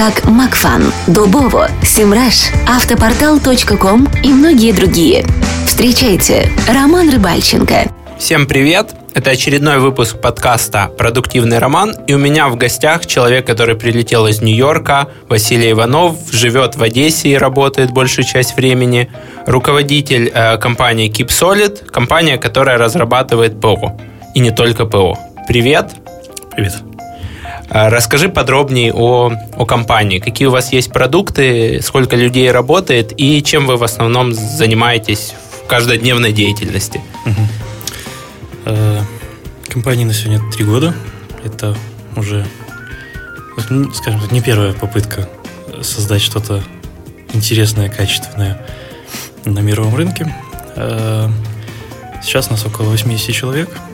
как Макфан, Дубово, Симраш, Автопортал.ком и многие другие. Встречайте, Роман Рыбальченко. Всем привет! Это очередной выпуск подкаста «Продуктивный роман», и у меня в гостях человек, который прилетел из Нью-Йорка, Василий Иванов, живет в Одессе и работает большую часть времени, руководитель э, компании Keep Solid, компания, которая разрабатывает ПО, и не только ПО. Привет! Привет! А, расскажи подробнее о, о компании. Какие у вас есть продукты, сколько людей работает и чем вы в основном занимаетесь в каждодневной деятельности? Угу. Компании на сегодня три года. Это уже, скажем так, не первая попытка создать что-то интересное, качественное на мировом рынке. А, сейчас нас около 80 человек – Э,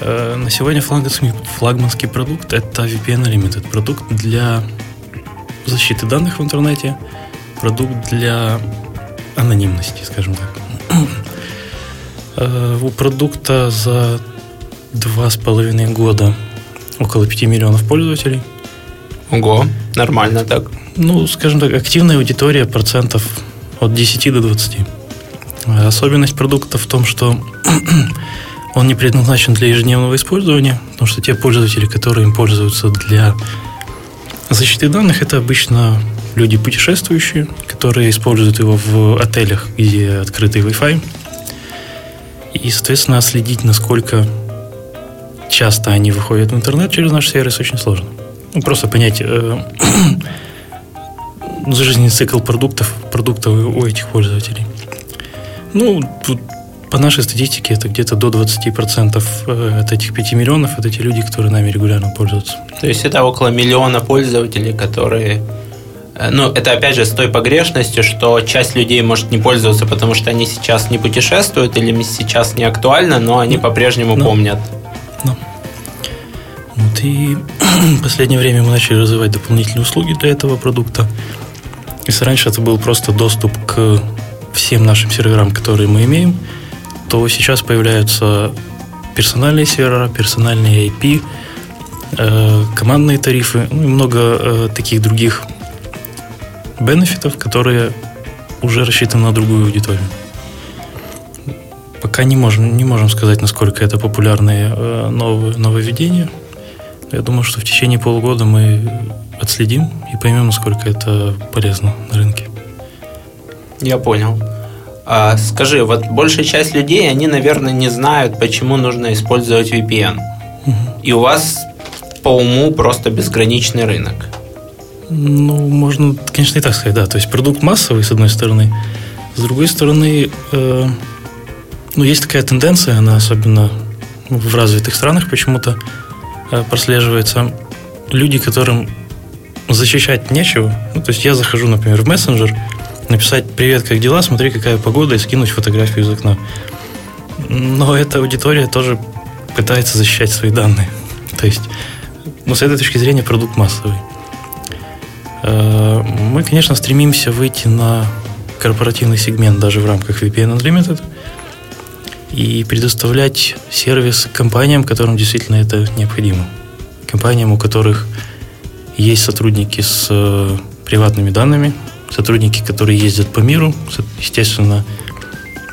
на сегодня флагманский, флагманский продукт – это VPN Unlimited. Продукт для защиты данных в интернете, продукт для анонимности, скажем так. Э, у продукта за два с половиной года около 5 миллионов пользователей. Ого, нормально так. Ну, скажем так, активная аудитория процентов от 10 до 20. Особенность продукта в том, что Он не предназначен для ежедневного использования, потому что те пользователи, которые им пользуются для защиты данных, это обычно люди путешествующие, которые используют его в отелях, где открытый Wi-Fi. И, соответственно, следить, насколько часто они выходят в интернет через наш сервис, очень сложно. Ну, просто понять э, жизненный цикл продуктов, продуктов у этих пользователей. Ну, тут по нашей статистике это где-то до 20% э, от этих 5 миллионов, это те люди, которые нами регулярно пользуются. То есть это около миллиона пользователей, которые... Э, ну, это опять же с той погрешностью, что часть людей может не пользоваться, потому что они сейчас не путешествуют или сейчас не актуально, но они ну, по-прежнему ну, помнят. Ну. Вот и в последнее время мы начали развивать дополнительные услуги для этого продукта. Если раньше это был просто доступ к всем нашим серверам, которые мы имеем, то сейчас появляются персональные сервера, персональные IP, э, командные тарифы, ну и много э, таких других бенефитов, которые уже рассчитаны на другую аудиторию. Пока не можем, не можем сказать, насколько это популярные э, новые, нововведения. Я думаю, что в течение полугода мы отследим и поймем, насколько это полезно на рынке. Я понял. А, скажи, вот большая часть людей, они, наверное, не знают, почему нужно использовать VPN. Угу. И у вас по уму просто безграничный рынок. Ну, можно, конечно, и так сказать, да. То есть продукт массовый, с одной стороны. С другой стороны, э, ну, есть такая тенденция, она особенно в развитых странах почему-то э, прослеживается. Люди, которым защищать нечего. Ну, то есть я захожу, например, в мессенджер, написать «Привет, как дела? Смотри, какая погода» и скинуть фотографию из окна. Но эта аудитория тоже пытается защищать свои данные. То есть, ну, с этой точки зрения продукт массовый. Э, мы, конечно, стремимся выйти на корпоративный сегмент даже в рамках VPN Unlimited и предоставлять сервис компаниям, которым действительно это необходимо. Компаниям, у которых есть сотрудники с э, приватными данными, сотрудники, которые ездят по миру, естественно,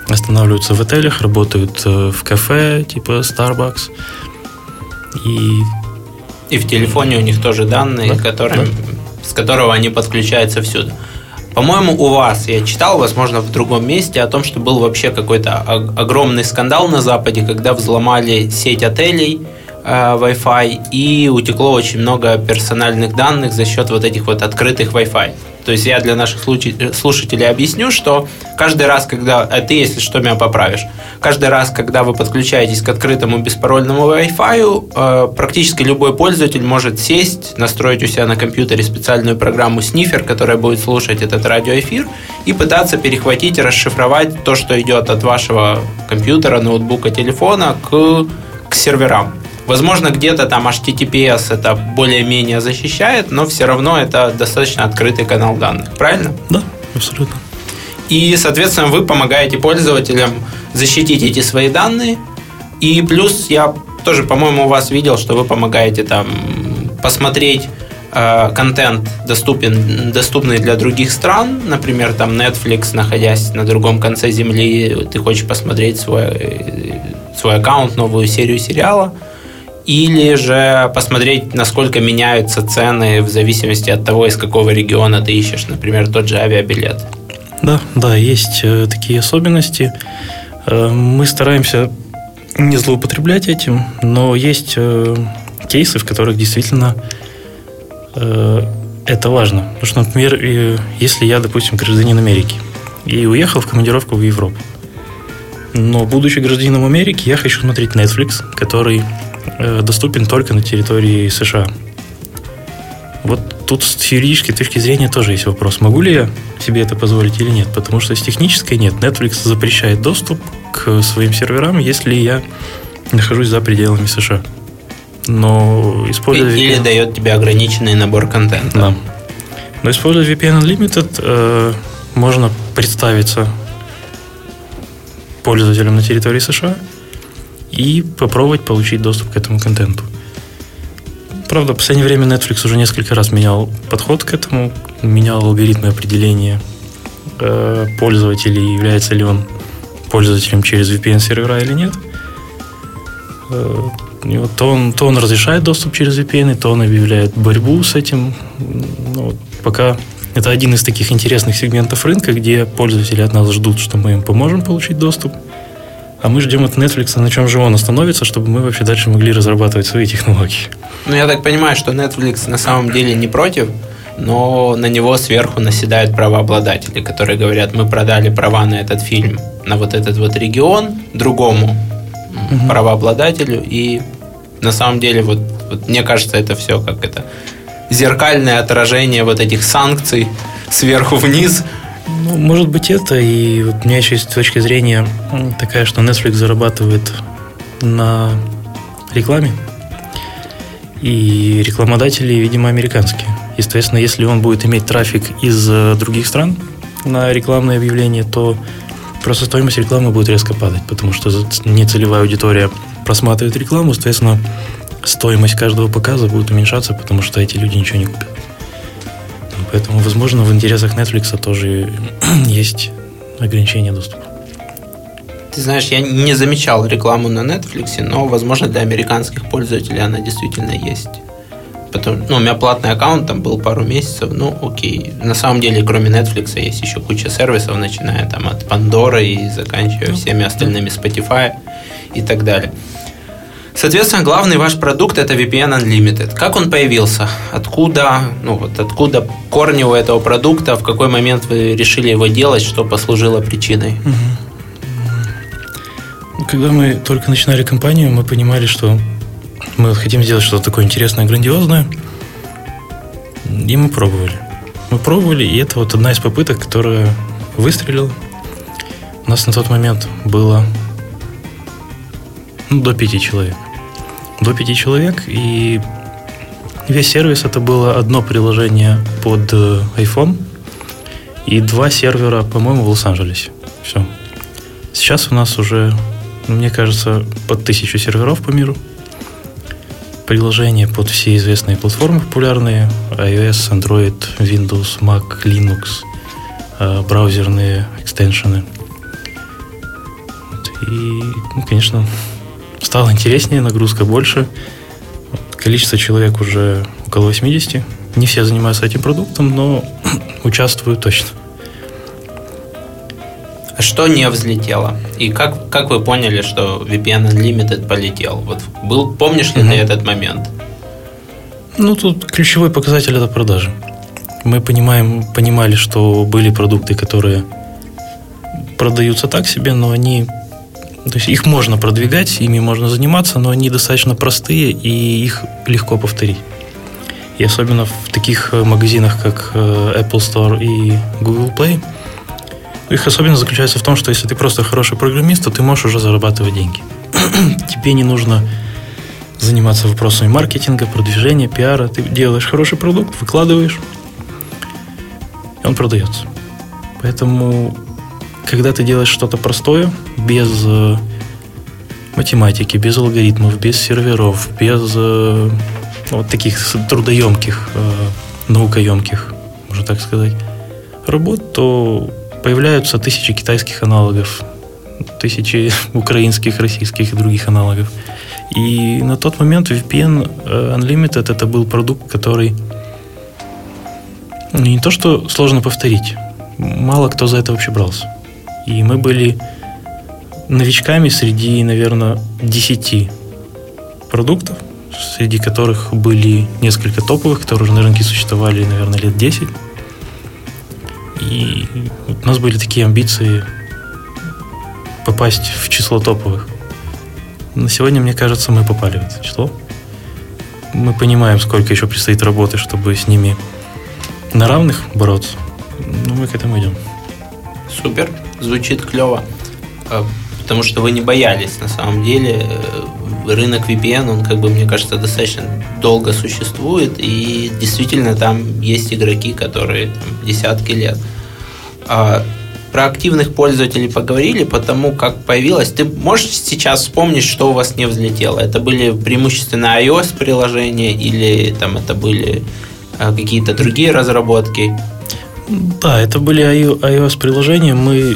останавливаются в отелях, работают э, в кафе типа Starbucks. И, и в телефоне у них тоже данные, да? Которым, да. с которого они подключаются всюду. По-моему, у вас, я читал, возможно, в другом месте, о том, что был вообще какой-то огромный скандал на Западе, когда взломали сеть отелей, э, Wi-Fi, и утекло очень много персональных данных за счет вот этих вот открытых Wi-Fi. То есть я для наших слушателей объясню, что каждый раз, когда... А ты, если что, меня поправишь. Каждый раз, когда вы подключаетесь к открытому беспарольному Wi-Fi, э, практически любой пользователь может сесть, настроить у себя на компьютере специальную программу снифер, которая будет слушать этот радиоэфир, и пытаться перехватить, расшифровать то, что идет от вашего компьютера, ноутбука, телефона к, к серверам. Возможно, где-то там HTTPS это более-менее защищает, но все равно это достаточно открытый канал данных, правильно? Да, абсолютно. И, соответственно, вы помогаете пользователям защитить эти свои данные. И плюс я тоже, по-моему, у вас видел, что вы помогаете там посмотреть э, контент доступен, доступный для других стран, например, там Netflix, находясь на другом конце земли, ты хочешь посмотреть свой, свой аккаунт, новую серию сериала, или же посмотреть, насколько меняются цены в зависимости от того, из какого региона ты ищешь, например, тот же авиабилет. Да, да, есть э, такие особенности. Э, мы стараемся не злоупотреблять этим, но есть э, кейсы, в которых действительно это важно. Потому что, например, если я, допустим, гражданин Америки и уехал в командировку в Европу, но будучи гражданином Америки, я хочу смотреть Netflix, который доступен только на территории США. Вот тут с юридической точки зрения тоже есть вопрос. Могу ли я себе это позволить или нет? Потому что с технической нет. Netflix запрещает доступ к своим серверам, если я нахожусь за пределами США. Но используя VPN... Или дает тебе ограниченный набор контента. Да. Но используя VPN Unlimited, э, можно представиться пользователем на территории США – и попробовать получить доступ к этому контенту. Правда, в последнее время Netflix уже несколько раз менял подход к этому, менял алгоритмы определения э, пользователей, является ли он пользователем через VPN-сервера или нет. Э, и вот то, он, то он разрешает доступ через VPN, то он объявляет борьбу с этим. Ну, пока это один из таких интересных сегментов рынка, где пользователи от нас ждут, что мы им поможем получить доступ – а мы ждем от Netflix, на чем же он остановится, чтобы мы вообще дальше могли разрабатывать свои технологии. Ну, я так понимаю, что Netflix на самом деле не против, но на него сверху наседают правообладатели, которые говорят, мы продали права на этот фильм, на вот этот вот регион другому угу. правообладателю, и на самом деле вот, вот мне кажется, это все как это зеркальное отражение вот этих санкций сверху вниз, ну, может быть, это. И вот у меня еще есть точка зрения такая, что Netflix зарабатывает на рекламе. И рекламодатели, видимо, американские. Естественно, если он будет иметь трафик из э, других стран на рекламные объявления, то просто стоимость рекламы будет резко падать, потому что нецелевая аудитория просматривает рекламу, соответственно, стоимость каждого показа будет уменьшаться, потому что эти люди ничего не купят. Поэтому, возможно, в интересах Netflix тоже есть ограничение доступа. Ты знаешь, я не замечал рекламу на Netflix, но, возможно, для американских пользователей она действительно есть. Потом, ну, у меня платный аккаунт там был пару месяцев, ну, окей. На самом деле, кроме Netflix, есть еще куча сервисов, начиная там от Pandora и заканчивая ну, всеми остальными Spotify и так далее. Соответственно, главный ваш продукт это VPN Unlimited. Как он появился? Откуда, ну вот откуда корни у этого продукта? В какой момент вы решили его делать? Что послужило причиной? Когда мы только начинали компанию, мы понимали, что мы хотим сделать что-то такое интересное, грандиозное. И мы пробовали. Мы пробовали, и это вот одна из попыток, которая выстрелила. У нас на тот момент было ну, до пяти человек до пяти человек, и весь сервис это было одно приложение под э, iPhone и два сервера, по-моему, в Лос-Анджелесе. Все. Сейчас у нас уже, мне кажется, под тысячу серверов по миру. Приложения под все известные платформы популярные. iOS, Android, Windows, Mac, Linux, э, браузерные экстеншены. И, ну, конечно, стало интереснее, нагрузка больше. Количество человек уже около 80. Не все занимаются этим продуктом, но участвуют точно. А что не взлетело? И как, как вы поняли, что VPN Unlimited полетел? Вот был, помнишь ли mm-hmm. ты этот момент? Ну, тут ключевой показатель это продажи. Мы понимаем, понимали, что были продукты, которые продаются так себе, но они то есть их можно продвигать, ими можно заниматься, но они достаточно простые и их легко повторить. И особенно в таких э, магазинах, как э, Apple Store и Google Play, их особенность заключается в том, что если ты просто хороший программист, то ты можешь уже зарабатывать деньги. Тебе не нужно заниматься вопросами маркетинга, продвижения, пиара. Ты делаешь хороший продукт, выкладываешь, и он продается. Поэтому, когда ты делаешь что-то простое, без э, математики, без алгоритмов, без серверов, без э, вот таких трудоемких, э, наукоемких, можно так сказать, работ, то появляются тысячи китайских аналогов, тысячи украинских, российских и других аналогов. И на тот момент VPN Unlimited это был продукт, который не то что сложно повторить, мало кто за это вообще брался. И мы были новичками среди, наверное, 10 продуктов, среди которых были несколько топовых, которые уже на рынке существовали, наверное, лет 10. И у нас были такие амбиции попасть в число топовых. На сегодня, мне кажется, мы попали в это число. Мы понимаем, сколько еще предстоит работы, чтобы с ними на равных бороться. Но мы к этому идем. Супер, звучит клево. А, потому что вы не боялись, на самом деле. Э, рынок VPN, он, как бы, мне кажется, достаточно долго существует, и действительно там есть игроки, которые там, десятки лет. А про активных пользователей поговорили, потому как появилось. Ты можешь сейчас вспомнить, что у вас не взлетело? Это были преимущественно iOS приложения или там это были а, какие-то другие разработки? Да, это были iOS приложения. Мы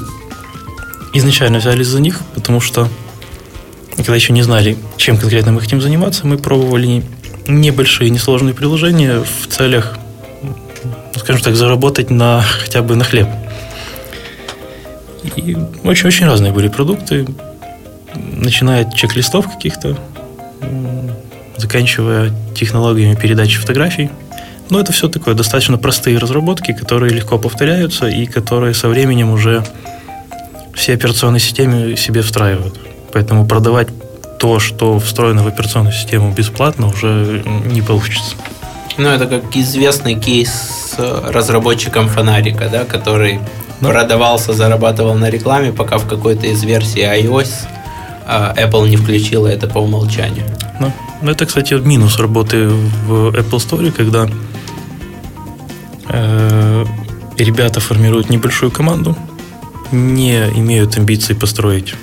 изначально взялись за них, потому что когда еще не знали, чем конкретно мы хотим заниматься, мы пробовали небольшие, несложные приложения в целях, скажем так, заработать на хотя бы на хлеб. И очень-очень разные были продукты, начиная от чек-листов каких-то, заканчивая технологиями передачи фотографий. Но это все такое достаточно простые разработки, которые легко повторяются и которые со временем уже все операционные системы себе встраивают. Поэтому продавать то, что встроено в операционную систему бесплатно, уже не получится. Ну, это как известный кейс с разработчиком фонарика, да, который да. продавался, зарабатывал на рекламе, пока в какой-то из версий iOS а, Apple не включила это по умолчанию. Да. Ну, это, кстати, минус работы в Apple Store, когда э, ребята формируют небольшую команду, не имеют амбиций построить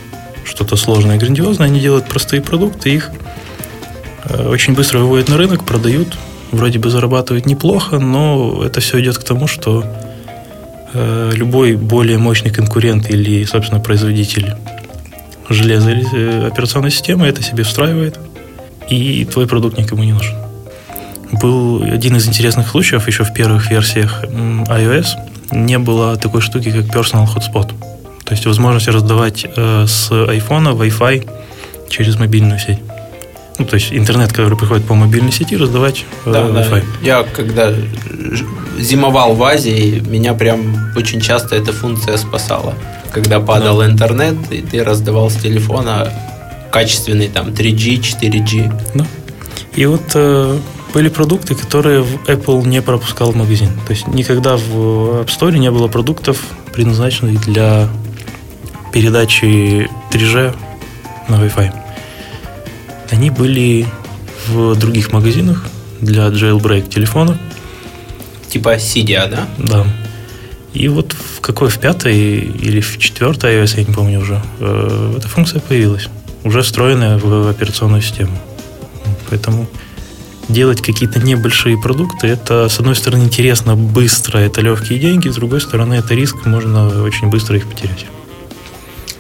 что-то сложное и грандиозное, они делают простые продукты, их э, очень быстро выводят на рынок, продают, вроде бы зарабатывают неплохо, но это все идет к тому, что Э, любой более мощный конкурент или, собственно, производитель железа э, операционной системы это себе встраивает, и твой продукт никому не нужен. Был один из интересных случаев еще в первых версиях iOS. Не было такой штуки, как Personal Hotspot. То есть возможность раздавать э, с iPhone Wi-Fi через мобильную сеть. Ну, то есть интернет, который приходит по мобильной сети, раздавать э, да, Wi-Fi. Да. Я когда зимовал в Азии, меня прям очень часто эта функция спасала. Когда падал да. интернет, и ты раздавал с телефона качественный там 3G, 4G. Да. И вот э, были продукты, которые Apple не пропускал в магазин. То есть никогда в App Store не было продуктов, предназначенных для передачи 3G на Wi-Fi они были в других магазинах для jailbreak телефона. Типа Cydia, да? Да. И вот в какой, в пятой или в четвертой iOS, я не помню уже, э, эта функция появилась. Уже встроенная в операционную систему. Поэтому делать какие-то небольшие продукты, это, с одной стороны, интересно, быстро, это легкие деньги, с другой стороны, это риск, можно очень быстро их потерять.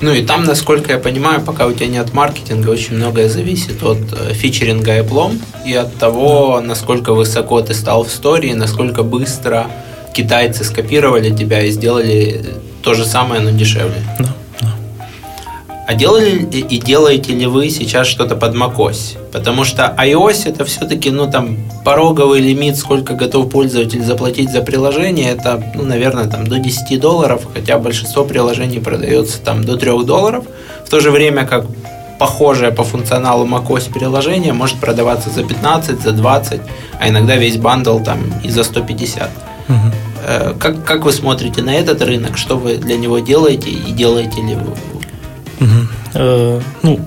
Ну и там, насколько я понимаю, пока у тебя нет маркетинга, очень многое зависит от э, фичеринга Apple и от того, насколько высоко ты стал в истории, насколько быстро китайцы скопировали тебя и сделали то же самое, но дешевле. Да. А делали и делаете ли вы сейчас что-то под macOS? Потому что iOS это все-таки, ну, там, пороговый лимит, сколько готов пользователь заплатить за приложение, это, ну, наверное, там, до 10 долларов, хотя большинство приложений продается там до 3 долларов, в то же время как похожее по функционалу macOS приложение может продаваться за 15, за 20, а иногда весь бандл там и за 150. Угу. Как, как вы смотрите на этот рынок? Что вы для него делаете и делаете ли вы? Угу. Ну,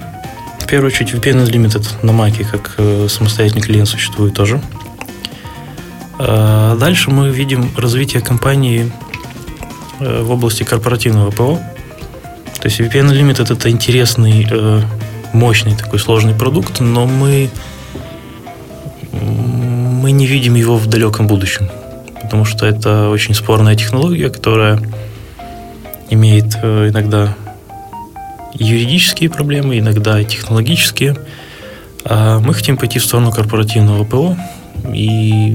в первую очередь VPN Unlimited на Mac как э, самостоятельный клиент существует тоже. Э, дальше мы видим развитие компании в области корпоративного ПО. То есть VPN Unlimited это интересный, мощный такой сложный продукт, но мы, мы не видим его в далеком будущем, потому что это очень спорная технология, которая имеет иногда юридические проблемы, иногда технологические. А мы хотим пойти в сторону корпоративного ПО и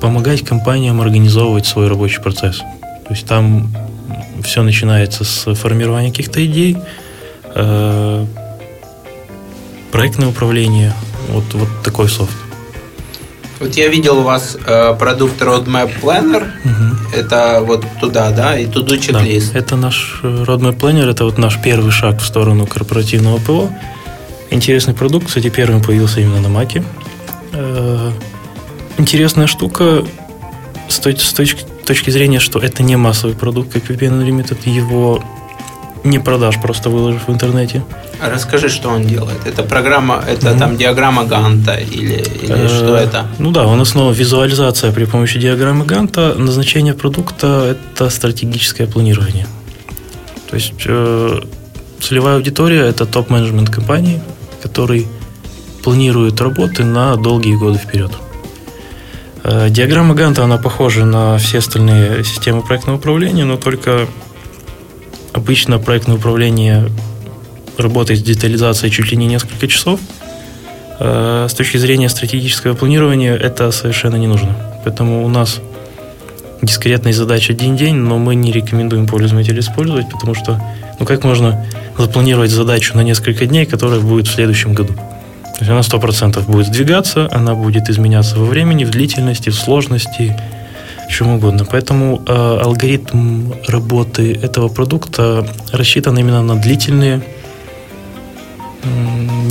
помогать компаниям организовывать свой рабочий процесс. То есть там все начинается с формирования каких-то идей, э, проектное управление, вот, вот такой софт. Вот я видел у вас э, продукт Roadmap Planner. Угу. Это вот туда, да, и туда чек-лист. Да, это наш э, Roadmap Planner, это вот наш первый шаг в сторону корпоративного ПО. Интересный продукт, кстати, первым появился именно на Маке. Э, интересная штука с, точ- с точки точки зрения, что это не массовый продукт, как VPN Unlimited, его не продашь, просто выложишь в интернете. А расскажи, что он делает. Это программа, это mm-hmm. там диаграмма Ганта или, или э, что это? Ну да, он основа визуализация при помощи диаграммы Ганта. Назначение продукта – это стратегическое планирование. То есть э, целевая аудитория – это топ-менеджмент компании, который планирует работы на долгие годы вперед. Э, диаграмма Ганта, она похожа на все остальные системы проектного управления, но только обычно проектное управление работает с детализацией чуть ли не несколько часов. Э, с точки зрения стратегического планирования это совершенно не нужно. Поэтому у нас дискретная задача один день, но мы не рекомендуем пользователю использовать, потому что ну как можно запланировать задачу на несколько дней, которая будет в следующем году? То есть она 100% будет сдвигаться, она будет изменяться во времени, в длительности, в сложности, чем угодно. Поэтому э, алгоритм работы этого продукта рассчитан именно на длительные э,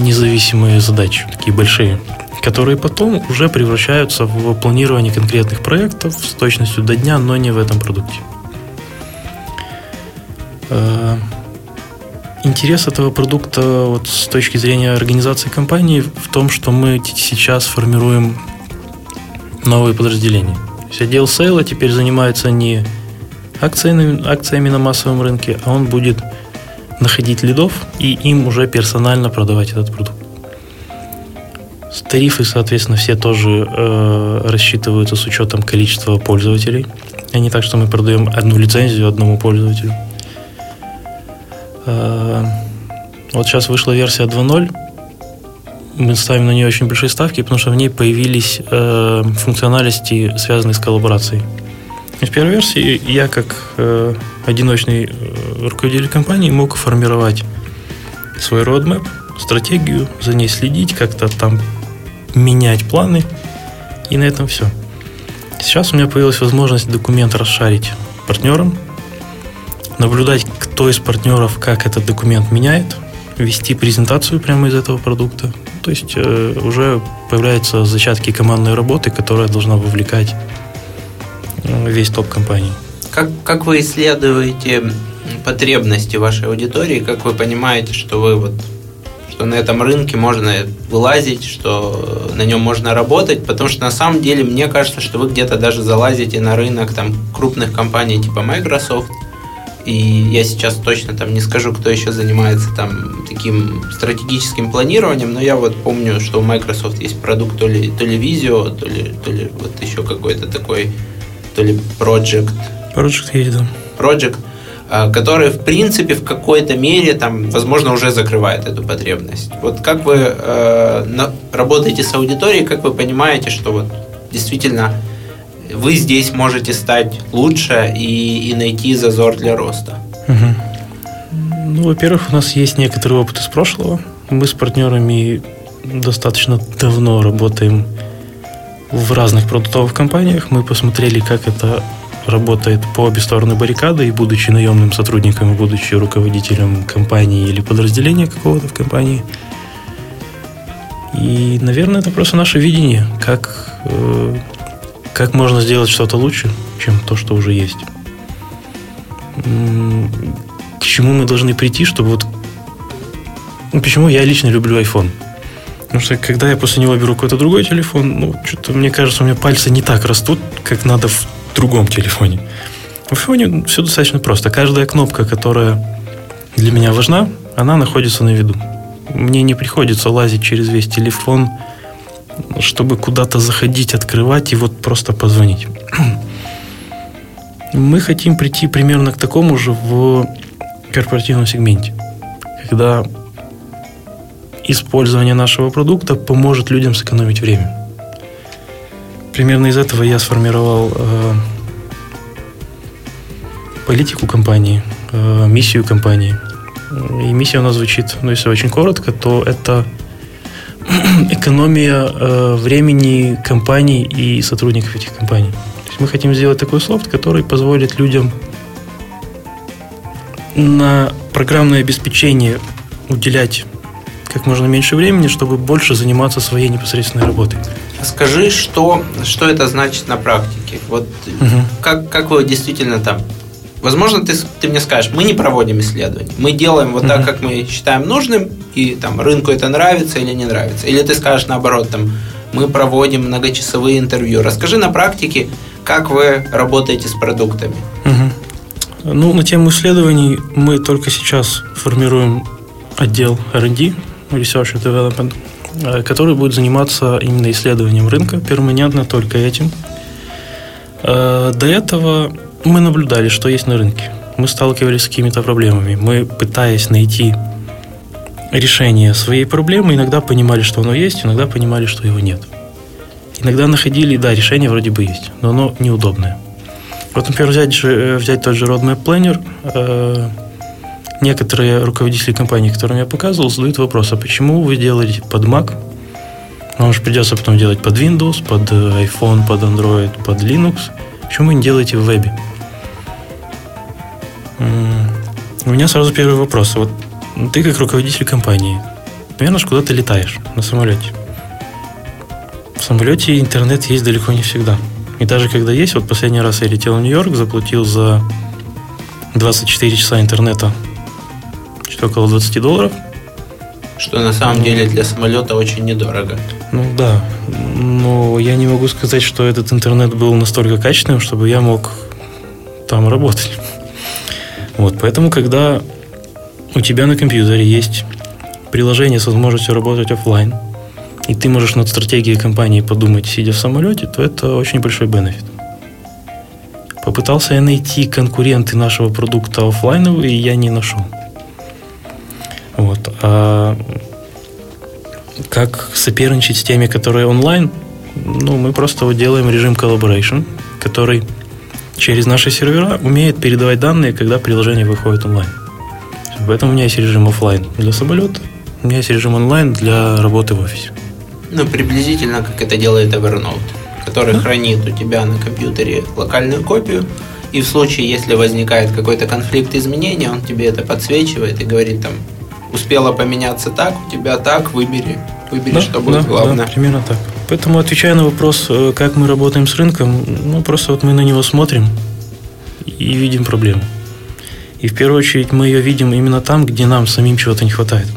независимые задачи, такие большие, которые потом уже превращаются в планирование конкретных проектов с точностью до дня, но не в этом продукте. Э, интерес этого продукта вот, с точки зрения организации компании в том, что мы сейчас формируем новые подразделения. Есть отдел сейла теперь занимается не акциями, акциями на массовом рынке, а он будет находить лидов и им уже персонально продавать этот продукт. Тарифы, соответственно, все тоже э, рассчитываются с учетом количества пользователей, а не так, что мы продаем одну лицензию одному пользователю. Э, вот сейчас вышла версия 2.0. Мы ставим на нее очень большие ставки, потому что в ней появились э, функциональности, связанные с коллаборацией. В первой версии я, как э, одиночный э, руководитель компании, мог формировать свой roadmap, стратегию, за ней следить, как-то там менять планы, и на этом все. Сейчас у меня появилась возможность документ расшарить партнерам, наблюдать, кто из партнеров как этот документ меняет, вести презентацию прямо из этого продукта. То есть э, уже появляются зачатки командной работы, которая должна вовлекать э, весь топ компании. Как, как вы исследуете потребности вашей аудитории, как вы понимаете, что вы вот что на этом рынке можно вылазить, что на нем можно работать, потому что на самом деле мне кажется, что вы где-то даже залазите на рынок там крупных компаний типа Microsoft, и я сейчас точно там не скажу, кто еще занимается там таким стратегическим планированием, но я вот помню, что у Microsoft есть продукт то ли, то ли Visio, то ли, то ли вот еще какой-то такой, то ли Project. Project есть, да. Project, а, который, в принципе, в какой-то мере, там, возможно, уже закрывает эту потребность. Вот как вы э, на, работаете с аудиторией, как вы понимаете, что вот действительно вы здесь можете стать лучше и, и найти зазор для роста? Угу. Ну, во-первых, у нас есть некоторый опыт из прошлого. Мы с партнерами достаточно давно работаем в разных продуктовых компаниях. Мы посмотрели, как это работает по обе стороны баррикады, и будучи наемным сотрудником, и будучи руководителем компании или подразделения какого-то в компании. И, наверное, это просто наше видение, как, э, как можно сделать что-то лучше, чем то, что уже есть. К чему мы должны прийти, чтобы вот... Ну, почему я лично люблю iPhone? Потому что когда я после него беру какой-то другой телефон, ну, что-то мне кажется, у меня пальцы не так растут, как надо в другом телефоне. В iPhone все достаточно просто. Каждая кнопка, которая для меня важна, она находится на виду. Мне не приходится лазить через весь телефон, чтобы куда-то заходить, открывать и вот просто позвонить. Мы хотим прийти примерно к такому же в корпоративном сегменте, когда использование нашего продукта поможет людям сэкономить время. Примерно из этого я сформировал э, политику компании, э, миссию компании. И миссия у нас звучит, ну если очень коротко, то это экономия э, времени компаний и сотрудников этих компаний. То есть мы хотим сделать такой софт, который позволит людям на программное обеспечение уделять как можно меньше времени, чтобы больше заниматься своей непосредственной работой. Скажи, что, что это значит на практике? Вот угу. как, как вы действительно там Возможно, ты, ты мне скажешь, мы не проводим исследования, мы делаем вот так, как мы считаем нужным, и там рынку это нравится или не нравится. Или ты скажешь наоборот, там, мы проводим многочасовые интервью. Расскажи на практике, как вы работаете с продуктами. Угу. Ну, на тему исследований мы только сейчас формируем отдел R&D, Research and Development, э, который будет заниматься именно исследованием рынка, перманентно только этим. Э, до этого мы наблюдали, что есть на рынке. Мы сталкивались с какими-то проблемами. Мы, пытаясь найти решение своей проблемы, иногда понимали, что оно есть, иногда понимали, что его нет. Иногда находили, да, решение вроде бы есть, но оно неудобное. Вот, например, взять, э, взять тот же Roadmap Planner, некоторые руководители компаний, которым я показывал, задают вопрос, а почему вы делаете под Mac? Вам же придется потом делать под Windows, под э, iPhone, под Android, под Linux. Почему вы не делаете в вебе? У меня сразу первый вопрос. Вот ты как руководитель компании, наверное, куда ты летаешь на самолете. В самолете интернет есть далеко не всегда. И даже когда есть, вот последний раз я летел в Нью-Йорк, заплатил за 24 часа интернета что около 20 долларов. Что на самом деле для самолета очень недорого. Ну да, но я не могу сказать, что этот интернет был настолько качественным, чтобы я мог там работать. Вот, поэтому, когда у тебя на компьютере есть приложение с возможностью работать офлайн, и ты можешь над стратегией компании подумать, сидя в самолете, то это очень большой бенефит. Попытался я найти конкуренты нашего продукта офлайновые, и я не нашел. Вот. А как соперничать с теми, которые онлайн? Ну, мы просто вот делаем режим collaboration, который через наши сервера умеет передавать данные, когда приложение выходит онлайн. Поэтому у меня есть режим офлайн для самолета, у меня есть режим онлайн для работы в офисе. Ну, приблизительно, как это делает Evernote, который да? хранит у тебя на компьютере локальную копию, и в случае, если возникает какой-то конфликт изменений, он тебе это подсвечивает и говорит там, успела поменяться так, у тебя так, выбери, выбери, да, что будет да, главное. Да, примерно так. Поэтому, отвечая на вопрос, э, как мы работаем с рынком, ну, просто вот мы на него смотрим и видим проблему. И в первую очередь мы ее видим именно там, где нам самим чего-то не хватает.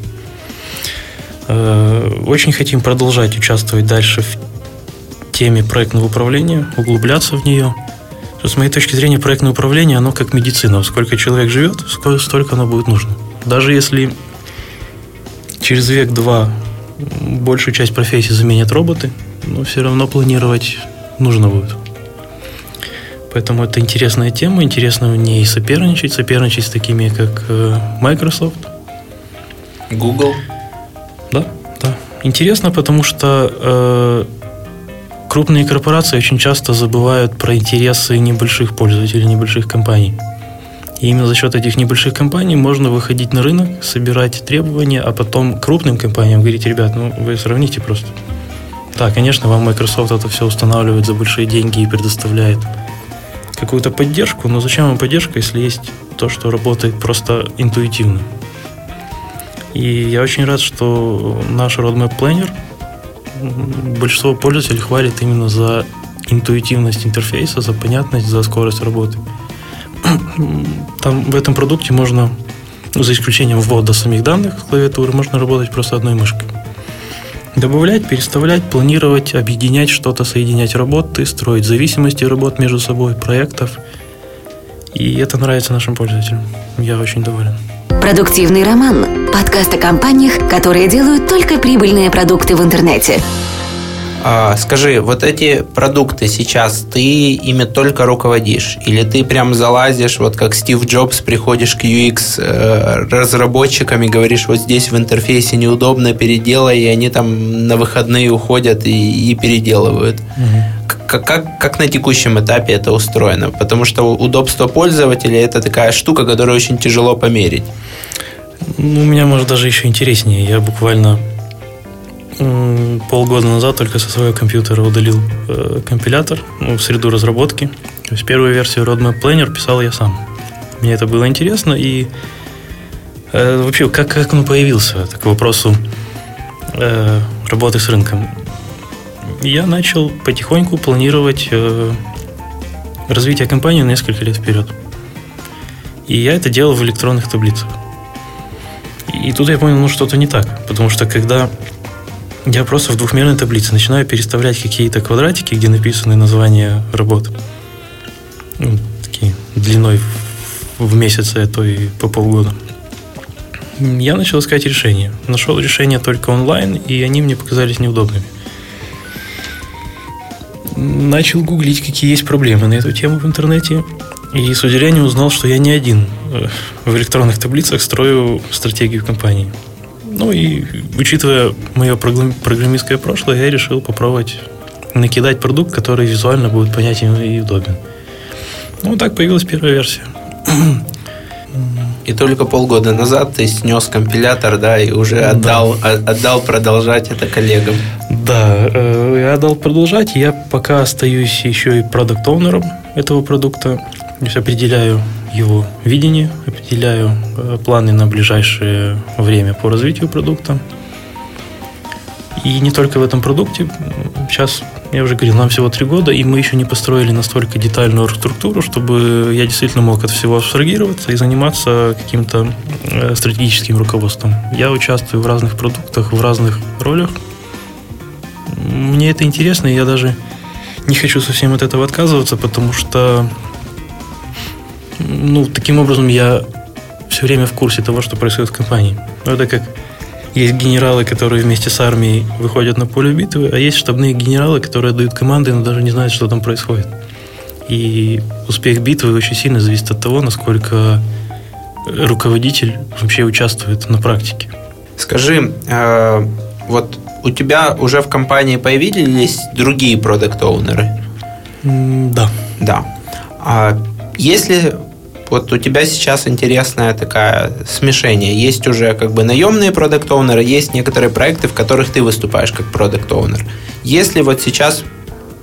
Э, очень хотим продолжать участвовать дальше в теме проектного управления, углубляться в нее. С моей точки зрения, проектное управление, оно как медицина. Сколько человек живет, столько оно будет нужно. Даже если через век-два большую часть профессий заменят роботы, но все равно планировать нужно будет. Поэтому это интересная тема, интересно в ней соперничать, соперничать с такими, как э, Microsoft. Google. Да, да. Интересно, потому что э, крупные корпорации очень часто забывают про интересы небольших пользователей, небольших компаний. И именно за счет этих небольших компаний можно выходить на рынок, собирать требования, а потом крупным компаниям говорить, ребят, ну вы сравните просто. Да, конечно, вам Microsoft это все устанавливает за большие деньги и предоставляет какую-то поддержку, но зачем вам поддержка, если есть то, что работает просто интуитивно? И я очень рад, что наш Roadmap Planner большинство пользователей хвалит именно за интуитивность интерфейса, за понятность, за скорость работы. Там в этом продукте можно, за исключением ввода самих данных с клавиатуры, можно работать просто одной мышкой. Добавлять, переставлять, планировать, объединять что-то, соединять работы, строить зависимости работ между собой, проектов. И это нравится нашим пользователям. Я очень доволен. Продуктивный роман. Подкаст о компаниях, которые делают только прибыльные продукты в интернете. А, скажи, вот эти продукты сейчас, ты ими только руководишь? Или ты прям залазишь, вот как Стив Джобс, приходишь к UX э, разработчикам и говоришь, вот здесь в интерфейсе неудобно, переделай, и они там на выходные уходят и, и переделывают. Угу. Как, как, как на текущем этапе это устроено? Потому что удобство пользователя – это такая штука, которую очень тяжело померить. Ну, у меня, может, даже еще интереснее. Я буквально полгода назад только со своего компьютера удалил э, компилятор ну, в среду разработки. То есть первую версию Roadmap Planner писал я сам. Мне это было интересно, и э, вообще, как, как он появился, так к вопросу э, работы с рынком. Я начал потихоньку планировать э, развитие компании на несколько лет вперед. И я это делал в электронных таблицах. И тут я понял, ну что-то не так. Потому что когда я просто в двухмерной таблице начинаю переставлять какие-то квадратики, где написаны названия работ. Ну, такие длиной в месяц, а то и по полгода. Я начал искать решения. Нашел решения только онлайн, и они мне показались неудобными. Начал гуглить, какие есть проблемы на эту тему в интернете. И с удивлением узнал, что я не один э, в электронных таблицах строю стратегию компании. Ну и учитывая мое программистское прошлое, я решил попробовать накидать продукт, который визуально будет понятен и удобен. Ну, так появилась первая версия. И только полгода назад ты снес компилятор, да, и уже отдал, да. отдал продолжать это коллегам. Да, э, я отдал продолжать. Я пока остаюсь еще и продукт-оунером этого продукта. То есть определяю его видение, определяю э, планы на ближайшее время по развитию продукта. И не только в этом продукте. Сейчас, я уже говорил, нам всего три года, и мы еще не построили настолько детальную структуру, чтобы я действительно мог от всего абстрагироваться и заниматься каким-то э, стратегическим руководством. Я участвую в разных продуктах, в разных ролях. Мне это интересно, и я даже не хочу совсем от этого отказываться, потому что ну, таким образом я все время в курсе того, что происходит в компании. Ну, это как есть генералы, которые вместе с армией выходят на поле битвы, а есть штабные генералы, которые дают команды, но даже не знают, что там происходит. И успех битвы очень сильно зависит от того, насколько руководитель вообще участвует на практике. Скажи, э, вот у тебя уже в компании появились другие продукт-оунеры? Да. Да. А если вот у тебя сейчас интересное такое смешение. Есть уже как бы наемные продукт оунеры есть некоторые проекты, в которых ты выступаешь как продукт оунер Если вот сейчас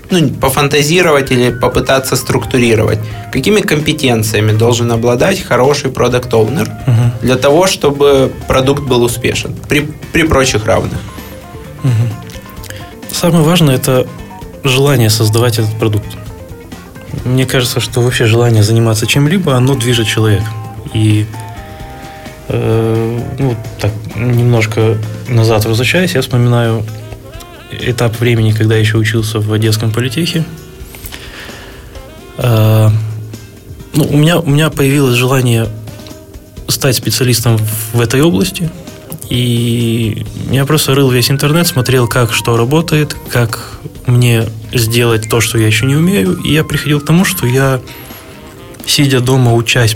ну, пофантазировать или попытаться структурировать, какими компетенциями должен обладать хороший продукт оунер угу. для того, чтобы продукт был успешен при, при прочих равных? Угу. Самое важное это желание создавать этот продукт. Мне кажется, что вообще желание заниматься чем-либо, оно движет человек. И э, ну, так, немножко назад возвращаясь, я вспоминаю этап времени, когда я еще учился в Одесском политехе. Э, ну, у, меня, у меня появилось желание стать специалистом в этой области. И я просто рыл весь интернет, смотрел, как что работает, как мне сделать то, что я еще не умею. И я приходил к тому, что я, сидя дома, учась,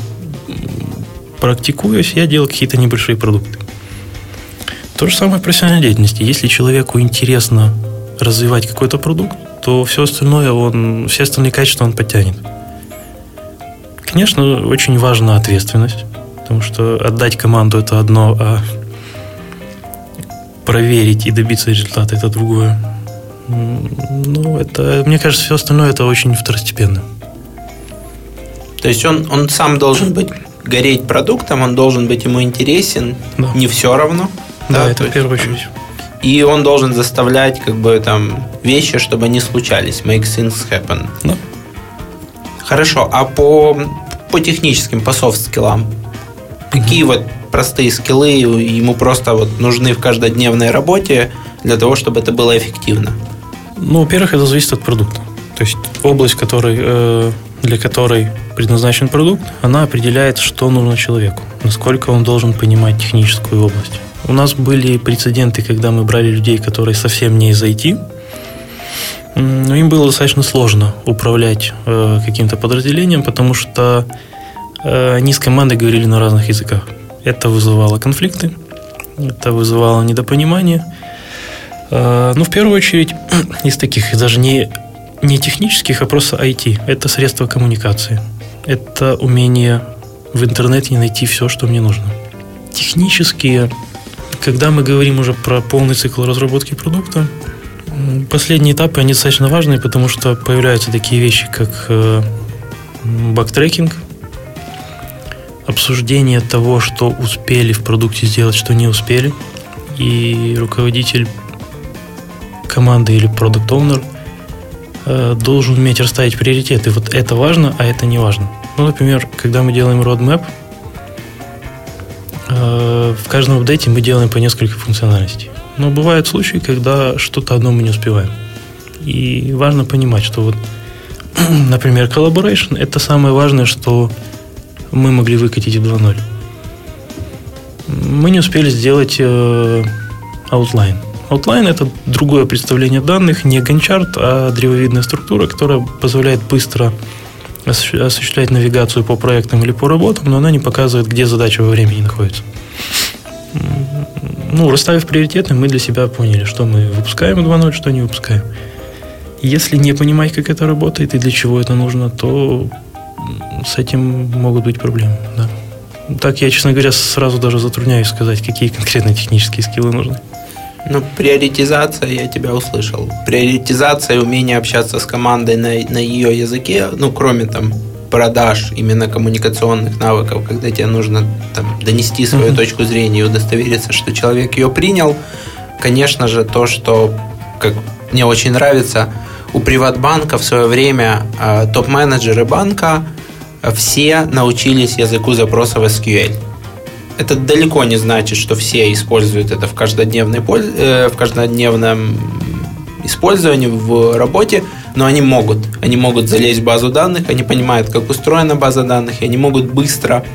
практикуясь, я делал какие-то небольшие продукты. То же самое в профессиональной деятельности. Если человеку интересно развивать какой-то продукт, то все остальное, он, все остальные качества он подтянет. Конечно, очень важна ответственность, потому что отдать команду это одно, а проверить и добиться результата это другое. Ну, это, мне кажется, все остальное это очень второстепенно. То есть он, он сам должен быть гореть продуктом, он должен быть ему интересен, да. не все равно. Да, да это в первую очередь. И он должен заставлять как бы там вещи, чтобы они случались. Make things happen. Да. Хорошо, а по, по техническим, по софт-скиллам, какие вот простые скиллы ему просто вот нужны в каждодневной работе для того, чтобы это было эффективно? Ну, во-первых, это зависит от продукта. То есть область, который, э, для которой предназначен продукт, она определяет, что нужно человеку, насколько он должен понимать техническую область. У нас были прецеденты, когда мы брали людей, которые совсем не из IT, но им было достаточно сложно управлять э, каким-то подразделением, потому что э, они с командой говорили на разных языках. Это вызывало конфликты, это вызывало недопонимание. Э, ну, в первую очередь, из таких, даже не, не технических, а просто IT. Это средство коммуникации. Это умение в интернете найти все, что мне нужно. Технические, когда мы говорим уже про полный цикл разработки продукта, последние этапы, они достаточно важные, потому что появляются такие вещи, как э, бактрекинг, обсуждение того, что успели в продукте сделать, что не успели. И руководитель команды или продукт оунер э, должен уметь расставить приоритеты. Вот это важно, а это не важно. Ну, например, когда мы делаем roadmap, э, в каждом апдейте мы делаем по несколько функциональностей. Но бывают случаи, когда что-то одно мы не успеваем. И важно понимать, что вот, например, collaboration – это самое важное, что мы могли выкатить в 2.0. Мы не успели сделать э, outline. Outline – это другое представление данных, не ганчарт, а древовидная структура, которая позволяет быстро осуществлять навигацию по проектам или по работам, но она не показывает, где задача во времени находится. Ну, расставив приоритеты, мы для себя поняли, что мы выпускаем 2.0, что не выпускаем. Если не понимать, как это работает и для чего это нужно, то с этим могут быть проблемы, да. Так я, честно говоря, сразу даже затрудняюсь сказать, какие конкретно технические скиллы нужны. Ну, приоритизация, я тебя услышал. Приоритизация и умение общаться с командой на, на ее языке, ну, кроме там продаж, именно коммуникационных навыков, когда тебе нужно там, донести свою mm-hmm. точку зрения и удостовериться, что человек ее принял. Конечно же, то, что как мне очень нравится, у Приватбанка в свое время э, топ-менеджеры банка все научились языку запросов SQL. Это далеко не значит, что все используют это в, каждодневной, э, в каждодневном использовании в работе, но они могут. Они могут залезть в базу данных, они понимают, как устроена база данных, и они могут быстро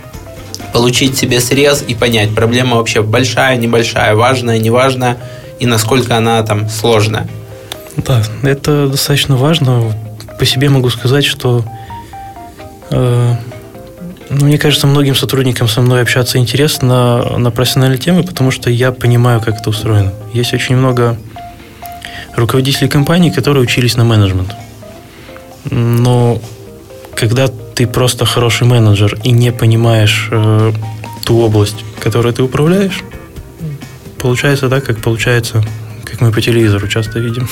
получить себе срез и понять, проблема вообще большая, небольшая, важная, неважная, и насколько она там сложная. Да, это достаточно важно. По себе могу сказать, что э, ну, мне кажется, многим сотрудникам со мной общаться интересно на, на профессиональные темы, потому что я понимаю, как это устроено. Есть очень много руководителей компаний, которые учились на менеджмент. Но когда ты просто хороший менеджер и не понимаешь э, ту область, которой ты управляешь, получается так, как получается, как мы по телевизору часто видим.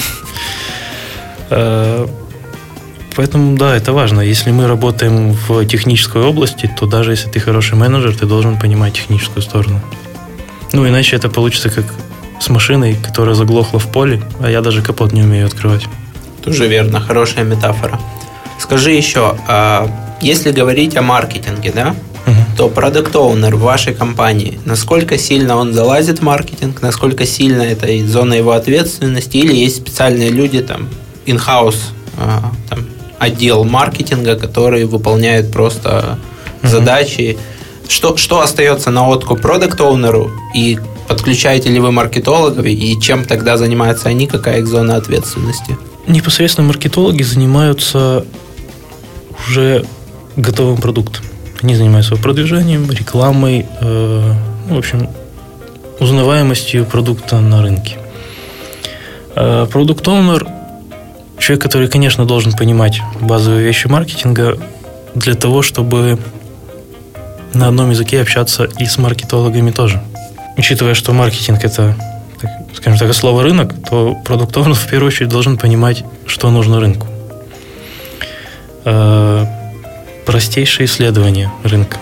Поэтому, да, это важно. Если мы работаем в технической области, то даже если ты хороший менеджер, ты должен понимать техническую сторону. Ну, иначе это получится как с машиной, которая заглохла в поле, а я даже капот не умею открывать. Тоже верно, хорошая метафора. Скажи еще, а если говорить о маркетинге, да, угу. то продукт оунер в вашей компании, насколько сильно он залазит в маркетинг, насколько сильно это зона его ответственности, или есть специальные люди, там, in-house, а, там, отдел маркетинга, который выполняет просто угу. задачи. Что, что остается на откуп продукт оунеру и Подключаете ли вы маркетологов и чем тогда занимаются они, какая их зона ответственности? Непосредственно маркетологи занимаются уже готовым продуктом. Они занимаются продвижением, рекламой, э, ну, в общем, узнаваемостью продукта на рынке. Э, оунер человек, который, конечно, должен понимать базовые вещи маркетинга для того, чтобы на одном языке общаться и с маркетологами тоже. Учитывая, что маркетинг – это, так, скажем так, слово «рынок», то продукт в первую очередь должен понимать, что нужно рынку. Э, простейшее исследование рынка.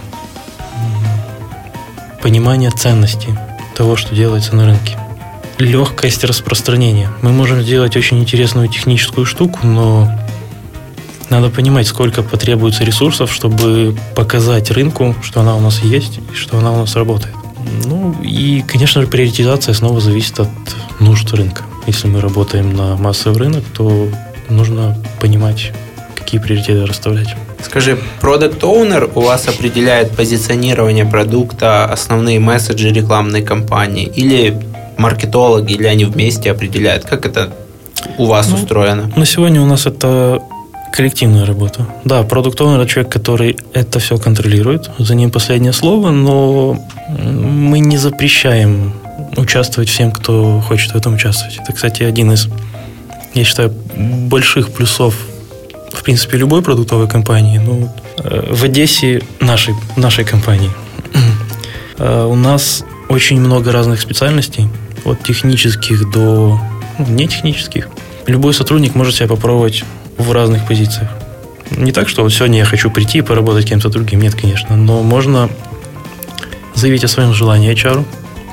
Понимание ценности того, что делается на рынке. Легкость распространения. Мы можем сделать очень интересную техническую штуку, но надо понимать, сколько потребуется ресурсов, чтобы показать рынку, что она у нас есть и что она у нас работает. Ну и, конечно же, приоритизация снова зависит от нужд рынка. Если мы работаем на массовый рынок, то нужно понимать, какие приоритеты расставлять. Скажи, продукт Owner у вас определяет позиционирование продукта, основные месседжи рекламной кампании, или маркетологи, или они вместе определяют? Как это у вас ну, устроено? На сегодня у нас это коллективная работа. Да, продукт это человек, который это все контролирует, за ним последнее слово, но мы не запрещаем участвовать всем, кто хочет в этом участвовать. Это, кстати, один из, я считаю, больших плюсов в принципе, любой продуктовой компании. Ну, э, в Одессе нашей, нашей компании э, у нас очень много разных специальностей, от технических до ну, нетехнических. Любой сотрудник может себя попробовать в разных позициях. Не так, что вот сегодня я хочу прийти и поработать кем-то другим. Нет, конечно. Но можно заявить о своем желании HR,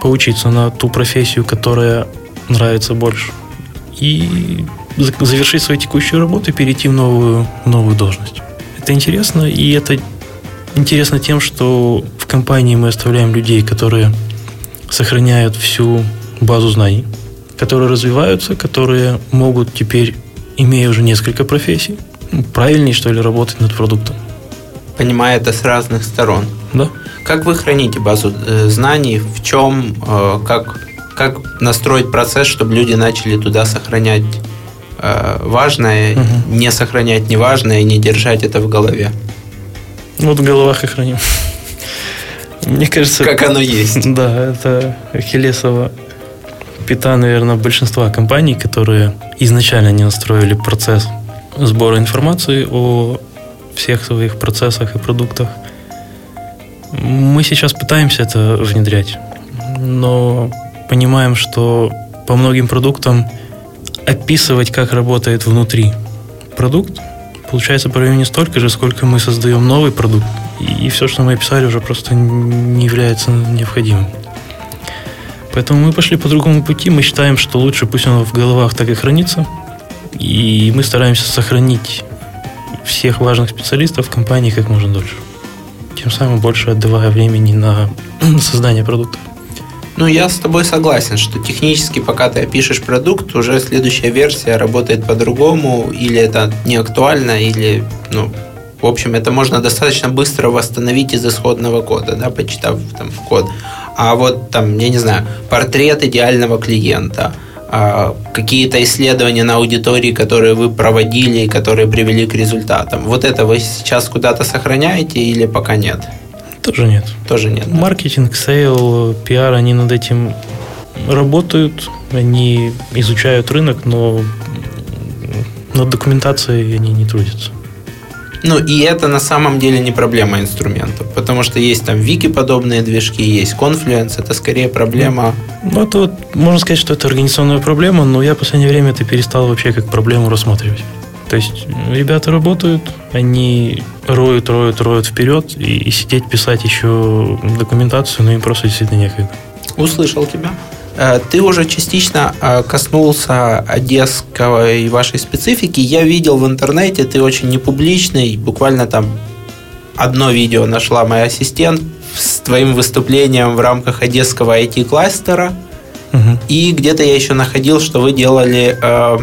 поучиться на ту профессию, которая нравится больше. И завершить свою текущую работу и перейти в новую, в новую должность. Это интересно, и это интересно тем, что в компании мы оставляем людей, которые сохраняют всю базу знаний, которые развиваются, которые могут теперь, имея уже несколько профессий, правильнее, что ли, работать над продуктом. Понимая это с разных сторон. Да. Как вы храните базу э, знаний? В чем, э, как, как настроить процесс, чтобы люди начали туда сохранять Э, важное, угу. не сохранять неважное и не держать это в голове. Вот в головах и храним. Мне кажется... Как оно есть. Да, это Ахиллесова пята, наверное, большинства компаний, которые изначально не настроили процесс сбора информации о всех своих процессах и продуктах. Мы сейчас пытаемся это внедрять, но понимаем, что по многим продуктам описывать, как работает внутри продукт, получается по не столько же, сколько мы создаем новый продукт. И все, что мы описали, уже просто не является необходимым. Поэтому мы пошли по другому пути. Мы считаем, что лучше пусть оно в головах так и хранится. И мы стараемся сохранить всех важных специалистов в компании как можно дольше. Тем самым больше отдавая времени на создание продуктов. Ну, я с тобой согласен, что технически, пока ты опишешь продукт, уже следующая версия работает по-другому, или это не актуально, или, ну, в общем, это можно достаточно быстро восстановить из исходного кода, да, почитав там код. А вот там, я не знаю, портрет идеального клиента, а, какие-то исследования на аудитории, которые вы проводили и которые привели к результатам. Вот это вы сейчас куда-то сохраняете или пока нет? Тоже нет. Тоже нет. Да? Маркетинг, sale, пиар, они над этим работают, они изучают рынок, но над документацией они не трудятся. Ну, и это на самом деле не проблема инструментов, потому что есть там вики-подобные движки, есть Confluence, это скорее проблема... Ну, это вот, можно сказать, что это организационная проблема, но я в последнее время это перестал вообще как проблему рассматривать. То есть ребята работают, они роют, роют, роют вперед, и, и сидеть писать еще документацию, ну им просто действительно некогда. Услышал тебя. Э, ты уже частично э, коснулся одесского и вашей специфики. Я видел в интернете, ты очень непубличный, буквально там одно видео нашла моя ассистент с твоим выступлением в рамках одесского IT-кластера. Угу. И где-то я еще находил, что вы делали э,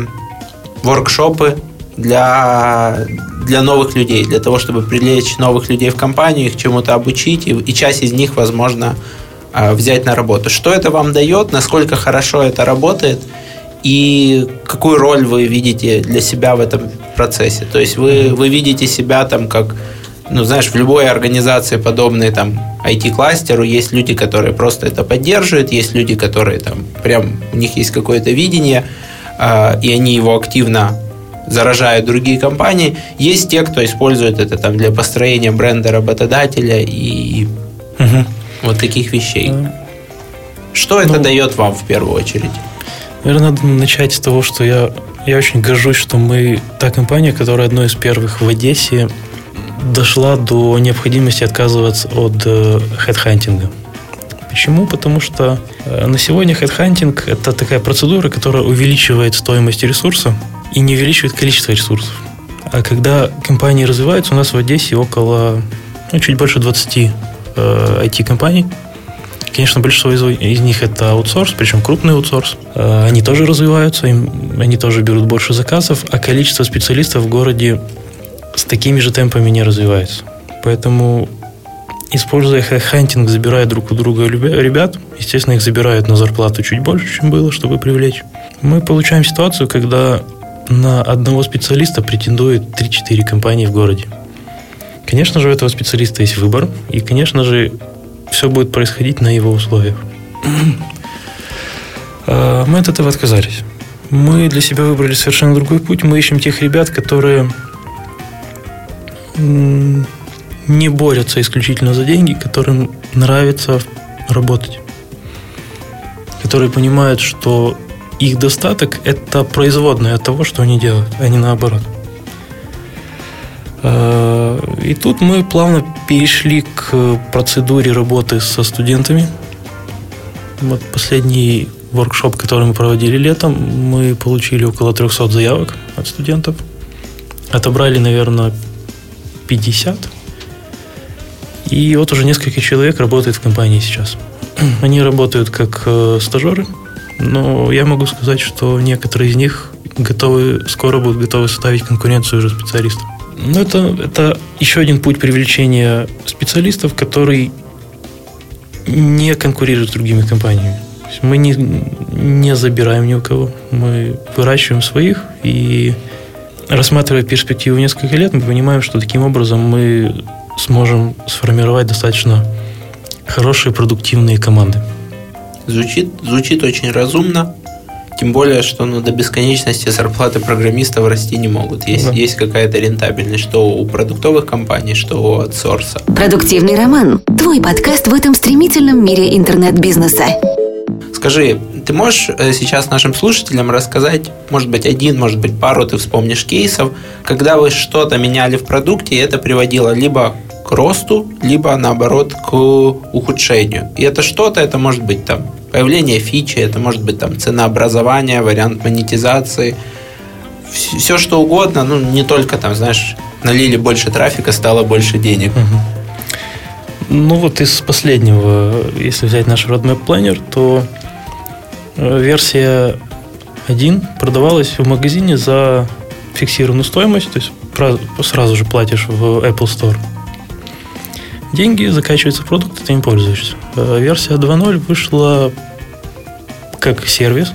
воркшопы для, для новых людей, для того, чтобы привлечь новых людей в компанию, их чему-то обучить, и, и часть из них, возможно, взять на работу. Что это вам дает, насколько хорошо это работает, и какую роль вы видите для себя в этом процессе? То есть вы, вы видите себя там как, ну, знаешь, в любой организации подобной там IT-кластеру есть люди, которые просто это поддерживают, есть люди, которые там прям, у них есть какое-то видение, а, и они его активно заражают другие компании. Есть те, кто использует это там для построения бренда работодателя и угу. Вот таких вещей. Что это ну, дает вам в первую очередь? Наверное, надо начать с того, что я, я очень горжусь, что мы та компания, которая одной из первых в Одессе дошла до необходимости отказываться от э, хедхантинга. Почему? Потому что э, на сегодня хедхантинг – это такая процедура, которая увеличивает стоимость ресурса и не увеличивает количество ресурсов. А когда компании развиваются, у нас в Одессе около, ну, чуть больше 20 э, IT-компаний. Конечно, большинство из, из них это аутсорс, причем крупный аутсорс. Э, они тоже развиваются, им, они тоже берут больше заказов, а количество специалистов в городе с такими же темпами не развивается. Поэтому, используя hunting, забирая друг у друга ребят, естественно, их забирают на зарплату чуть больше, чем было, чтобы привлечь. Мы получаем ситуацию, когда на одного специалиста претендует 3-4 компании в городе. Конечно же, у этого специалиста есть выбор, и, конечно же, все будет происходить на его условиях. А, мы от этого отказались. Мы для себя выбрали совершенно другой путь. Мы ищем тех ребят, которые не борются исключительно за деньги, которым нравится работать. Которые понимают, что их достаток – это производное от того, что они делают, а не наоборот. А, и тут мы плавно перешли к процедуре работы со студентами. Вот последний воркшоп, который мы проводили летом, мы получили около 300 заявок от студентов. Отобрали, наверное, 50. И вот уже несколько человек работает в компании сейчас. Они работают как э, стажеры, но я могу сказать, что некоторые из них готовы, скоро будут готовы составить конкуренцию уже специалистам. Но это, это еще один путь привлечения специалистов, который не конкурирует с другими компаниями. Мы не, не забираем ни у кого. Мы выращиваем своих и рассматривая перспективу несколько лет, мы понимаем, что таким образом мы сможем сформировать достаточно хорошие продуктивные команды. Звучит, звучит очень разумно. Тем более, что ну, до бесконечности зарплаты программистов расти не могут. Есть, да. есть какая-то рентабельность, что у продуктовых компаний, что у аутсорса. Продуктивный роман. Твой подкаст в этом стремительном мире интернет-бизнеса. Скажи, ты можешь э, сейчас нашим слушателям рассказать, может быть, один, может быть, пару ты вспомнишь кейсов, когда вы что-то меняли в продукте, и это приводило либо к росту, либо наоборот к ухудшению. И это что-то, это может быть там появление фичи, это может быть там ценообразование, вариант монетизации, все что угодно, ну не только там, знаешь, налили больше трафика, стало больше денег. Ну вот из последнего, если взять наш Roadmap Planner, то Э, версия 1 продавалась в магазине за фиксированную стоимость, то есть сразу же платишь в Apple Store. Деньги закачиваются в продукт, ты им пользуешься. Э, версия 2.0 вышла как сервис.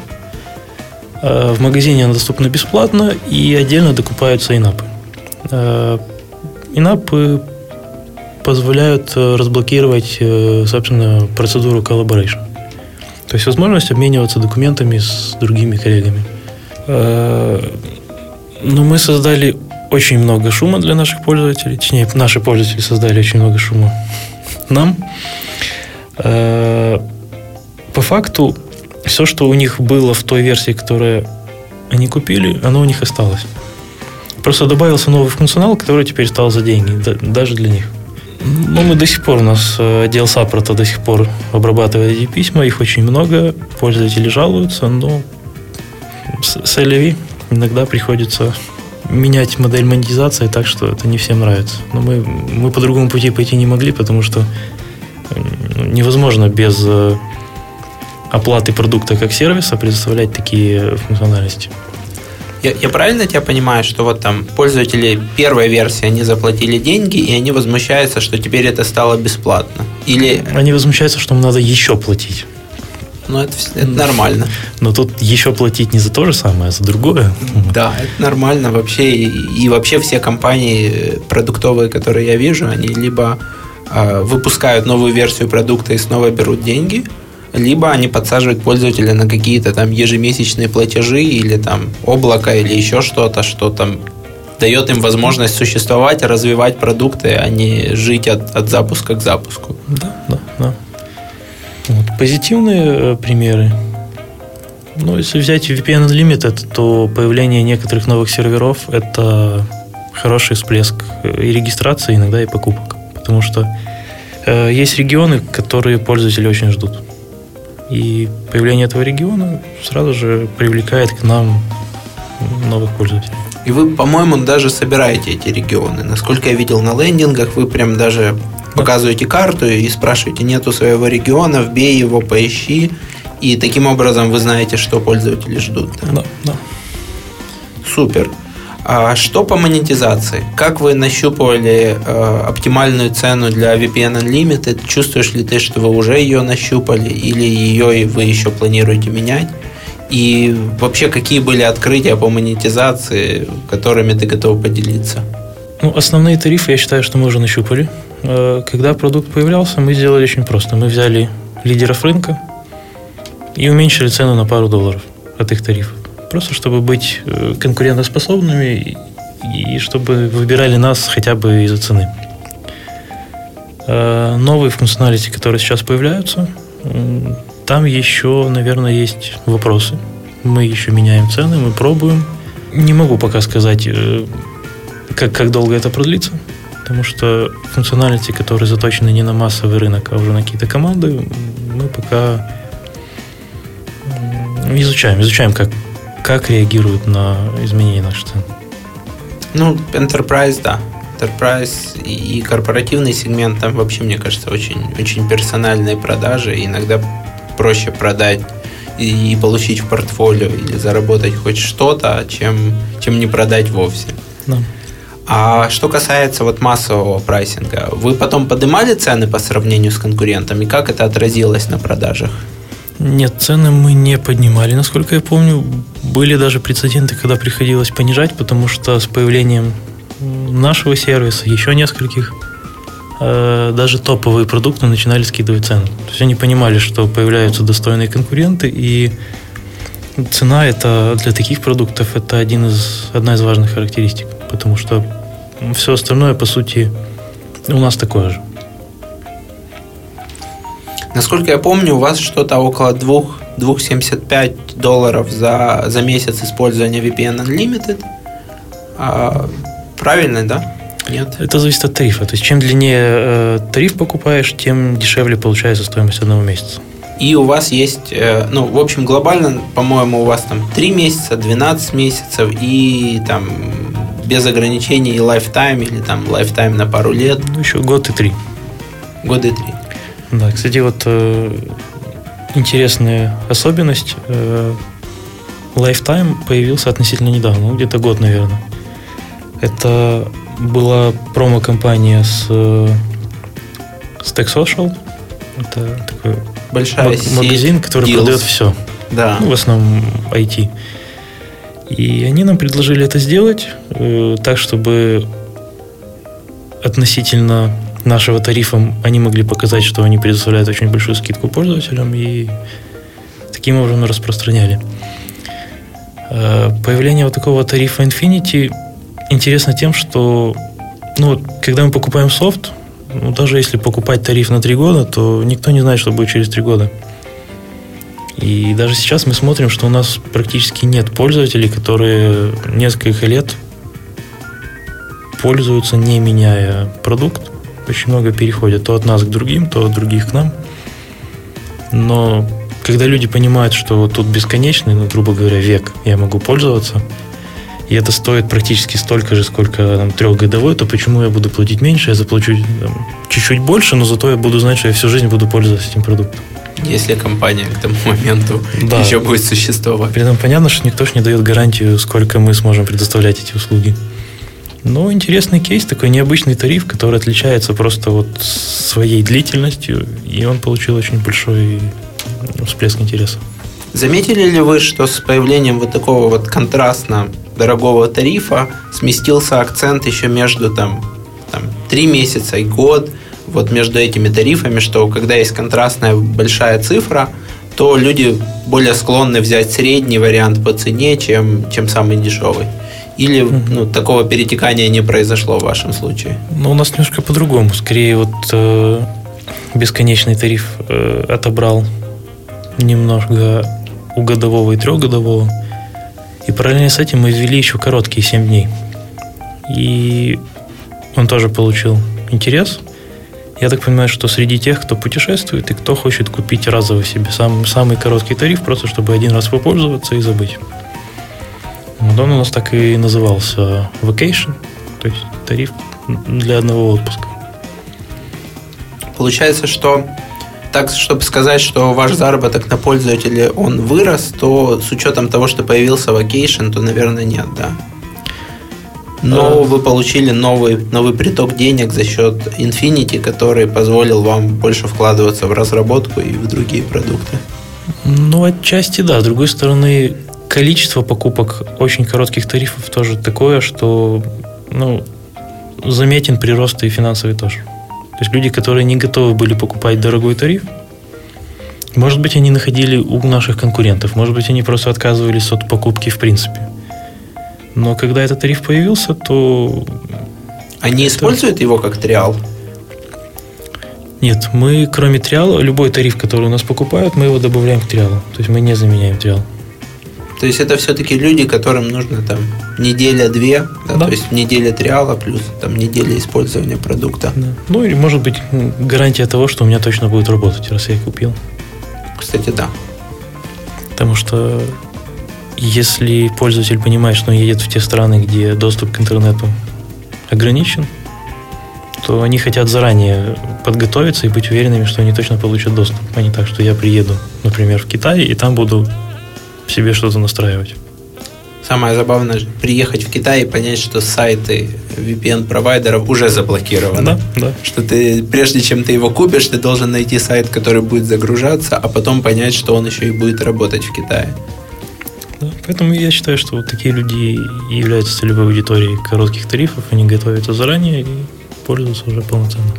Э, в магазине она доступна бесплатно и отдельно докупаются инапы. Инапы позволяют разблокировать, собственно, процедуру collaboration. То есть возможность обмениваться документами с другими коллегами. Э, но мы создали очень много шума для наших пользователей. Точнее, наши пользователи создали очень много шума нам. Э, по факту, все, что у них было в той версии, которую они купили, оно у них осталось. Просто добавился новый функционал, который теперь стал за деньги, даже для них. Ну, мы до сих пор, у нас э, отдел саппорта до сих пор обрабатывает эти письма, их очень много, пользователи жалуются, но с, LV иногда приходится менять модель монетизации так, что это не всем нравится. Но мы, мы по другому пути пойти не могли, потому что невозможно без э, оплаты продукта как сервиса предоставлять такие функциональности. Я, я правильно тебя понимаю, что вот там пользователи первой версии, они заплатили деньги, и они возмущаются, что теперь это стало бесплатно? Или... Они возмущаются, что им надо еще платить. Ну, это, это нормально. Но тут еще платить не за то же самое, а за другое. Да, это нормально вообще. И, и вообще все компании продуктовые, которые я вижу, они либо э, выпускают новую версию продукта и снова берут деньги, либо они подсаживают пользователя на какие-то там ежемесячные платежи или там облако или еще что-то, что там дает им возможность существовать, развивать продукты, а не жить от, от запуска к запуску. Да, да, да. Вот. Позитивные э, примеры. Ну, если взять VPN Unlimited, то появление некоторых новых серверов – это хороший всплеск и регистрации, иногда и покупок. Потому что э, есть регионы, которые пользователи очень ждут. И появление этого региона сразу же привлекает к нам новых пользователей. И вы, по-моему, даже собираете эти регионы. Насколько я видел на лендингах, вы прям даже показываете карту и спрашиваете, нету своего региона, вбей его, поищи. И таким образом вы знаете, что пользователи ждут. Да, да. да. Супер. А что по монетизации? Как вы нащупывали э, оптимальную цену для VPN Unlimited? Чувствуешь ли ты, что вы уже ее нащупали или ее вы еще планируете менять? И вообще, какие были открытия по монетизации, которыми ты готов поделиться? Ну, основные тарифы, я считаю, что мы уже нащупали. Э, когда продукт появлялся, мы сделали очень просто. Мы взяли лидеров рынка и уменьшили цену на пару долларов от их тарифов. Просто чтобы быть э, конкурентоспособными и чтобы выбирали нас хотя бы из-за цены. Э, новые функционалити, которые сейчас появляются, там еще, наверное, есть вопросы. Мы еще меняем цены, мы пробуем. Не могу пока сказать, э, как, как долго это продлится, потому что функционалити, которые заточены не на массовый рынок, а уже на какие-то команды, мы пока изучаем, изучаем, как, как реагируют на изменения наших цен. Ну, Enterprise, да. Enterprise и корпоративный сегмент там вообще, мне кажется, очень, очень персональные продажи. Иногда проще продать и получить в портфолио или заработать хоть что-то, чем, чем не продать вовсе. Да. А что касается вот массового прайсинга, вы потом поднимали цены по сравнению с конкурентами? Как это отразилось на продажах? Нет, цены мы не поднимали, насколько я помню. Были даже прецеденты, когда приходилось понижать, потому что с появлением нашего сервиса, еще нескольких, Э, даже топовые продукты начинали скидывать цену. То есть они понимали, что появляются достойные конкуренты, и цена это для таких продуктов это один из, одна из важных характеристик, потому что все остальное, по сути, у нас такое же. Насколько я помню, у вас что-то около 2, 2,75 долларов за, за месяц использования VPN Unlimited. А, правильно, да? Нет. Это зависит от тарифа. То есть, чем длиннее э, тариф покупаешь, тем дешевле получается стоимость одного месяца. И у вас есть, э, ну, в общем, глобально, по-моему, у вас там 3 месяца, 12 месяцев и там без ограничений и lifetime или там lifetime на пару лет. Ну, еще год и три. Год и три. Да, кстати, вот э, интересная особенность. Э, lifetime появился относительно недавно, ну, где-то год, наверное. Это была промо-компания с, э, с Tech Social. Это такой Большая магазин, который deals. продает все. Да. Ну, в основном IT. И они нам предложили это сделать э, так, чтобы относительно нашего тарифа они могли показать, что они предоставляют очень большую скидку пользователям и таким образом распространяли. Э, появление вот такого тарифа Infinity интересно тем, что ну, когда мы покупаем софт, ну, даже если покупать тариф на три года, то никто не знает, что будет через три года. И даже сейчас мы смотрим, что у нас практически нет пользователей, которые несколько лет пользуются, не меняя продукт. Очень много переходят то от нас к другим, то от других к нам. Но когда люди понимают, что вот тут бесконечный, ну, грубо говоря, век я могу пользоваться – и это стоит практически столько же, сколько там, трехгодовой, то почему я буду платить меньше, я заплачу там, чуть-чуть больше, но зато я буду знать, что я всю жизнь буду пользоваться этим продуктом. Если компания к тому моменту да. еще будет существовать. При этом понятно, что никто же не дает гарантию, сколько мы сможем предоставлять эти услуги. Но интересный кейс, такой необычный тариф, который отличается просто вот своей длительностью, и он получил очень большой всплеск интереса. Заметили ли вы, что с появлением вот такого вот контрастно дорогого тарифа сместился акцент еще между там, там 3 месяца и год. вот между этими тарифами, что когда есть контрастная большая цифра, то люди более склонны взять средний вариант по цене, чем, чем самый дешевый. Или ну, такого перетекания не произошло в вашем случае? Ну, у нас немножко по-другому. Скорее, вот э, бесконечный тариф э, отобрал немножко у годового и трехгодового. И параллельно с этим мы ввели еще короткие 7 дней. И он тоже получил интерес. Я так понимаю, что среди тех, кто путешествует и кто хочет купить разово себе сам, самый короткий тариф, просто чтобы один раз попользоваться и забыть. Он у нас так и назывался Vacation, то есть тариф для одного отпуска. Получается, что так, чтобы сказать, что ваш заработок на пользователя, он вырос, то с учетом того, что появился Vacation, то, наверное, нет, да? Но вы получили новый, новый приток денег за счет Infinity, который позволил вам больше вкладываться в разработку и в другие продукты. Ну, отчасти да. С другой стороны, количество покупок очень коротких тарифов тоже такое, что ну, заметен прирост и финансовый тоже. То есть люди, которые не готовы были покупать дорогой тариф, может быть, они находили у наших конкурентов, может быть, они просто отказывались от покупки в принципе. Но когда этот тариф появился, то... Они это... используют его как триал? Нет, мы кроме триала, любой тариф, который у нас покупают, мы его добавляем к триалу. То есть мы не заменяем триал. То есть это все-таки люди, которым нужно там неделя-две, да, да. то есть неделя триала плюс там неделя использования продукта. Да. Ну или может быть гарантия того, что у меня точно будет работать, раз я купил. Кстати, да. Потому что если пользователь понимает, что он едет в те страны, где доступ к интернету ограничен, то они хотят заранее подготовиться и быть уверенными, что они точно получат доступ, а не так, что я приеду, например, в Китай, и там буду себе что-то настраивать. Самое забавное приехать в Китай и понять, что сайты VPN-провайдеров уже заблокированы. Да, да. Что ты, прежде чем ты его купишь, ты должен найти сайт, который будет загружаться, а потом понять, что он еще и будет работать в Китае. Да, поэтому я считаю, что вот такие люди являются целевой аудиторией коротких тарифов, они готовятся заранее и пользуются уже полноценно.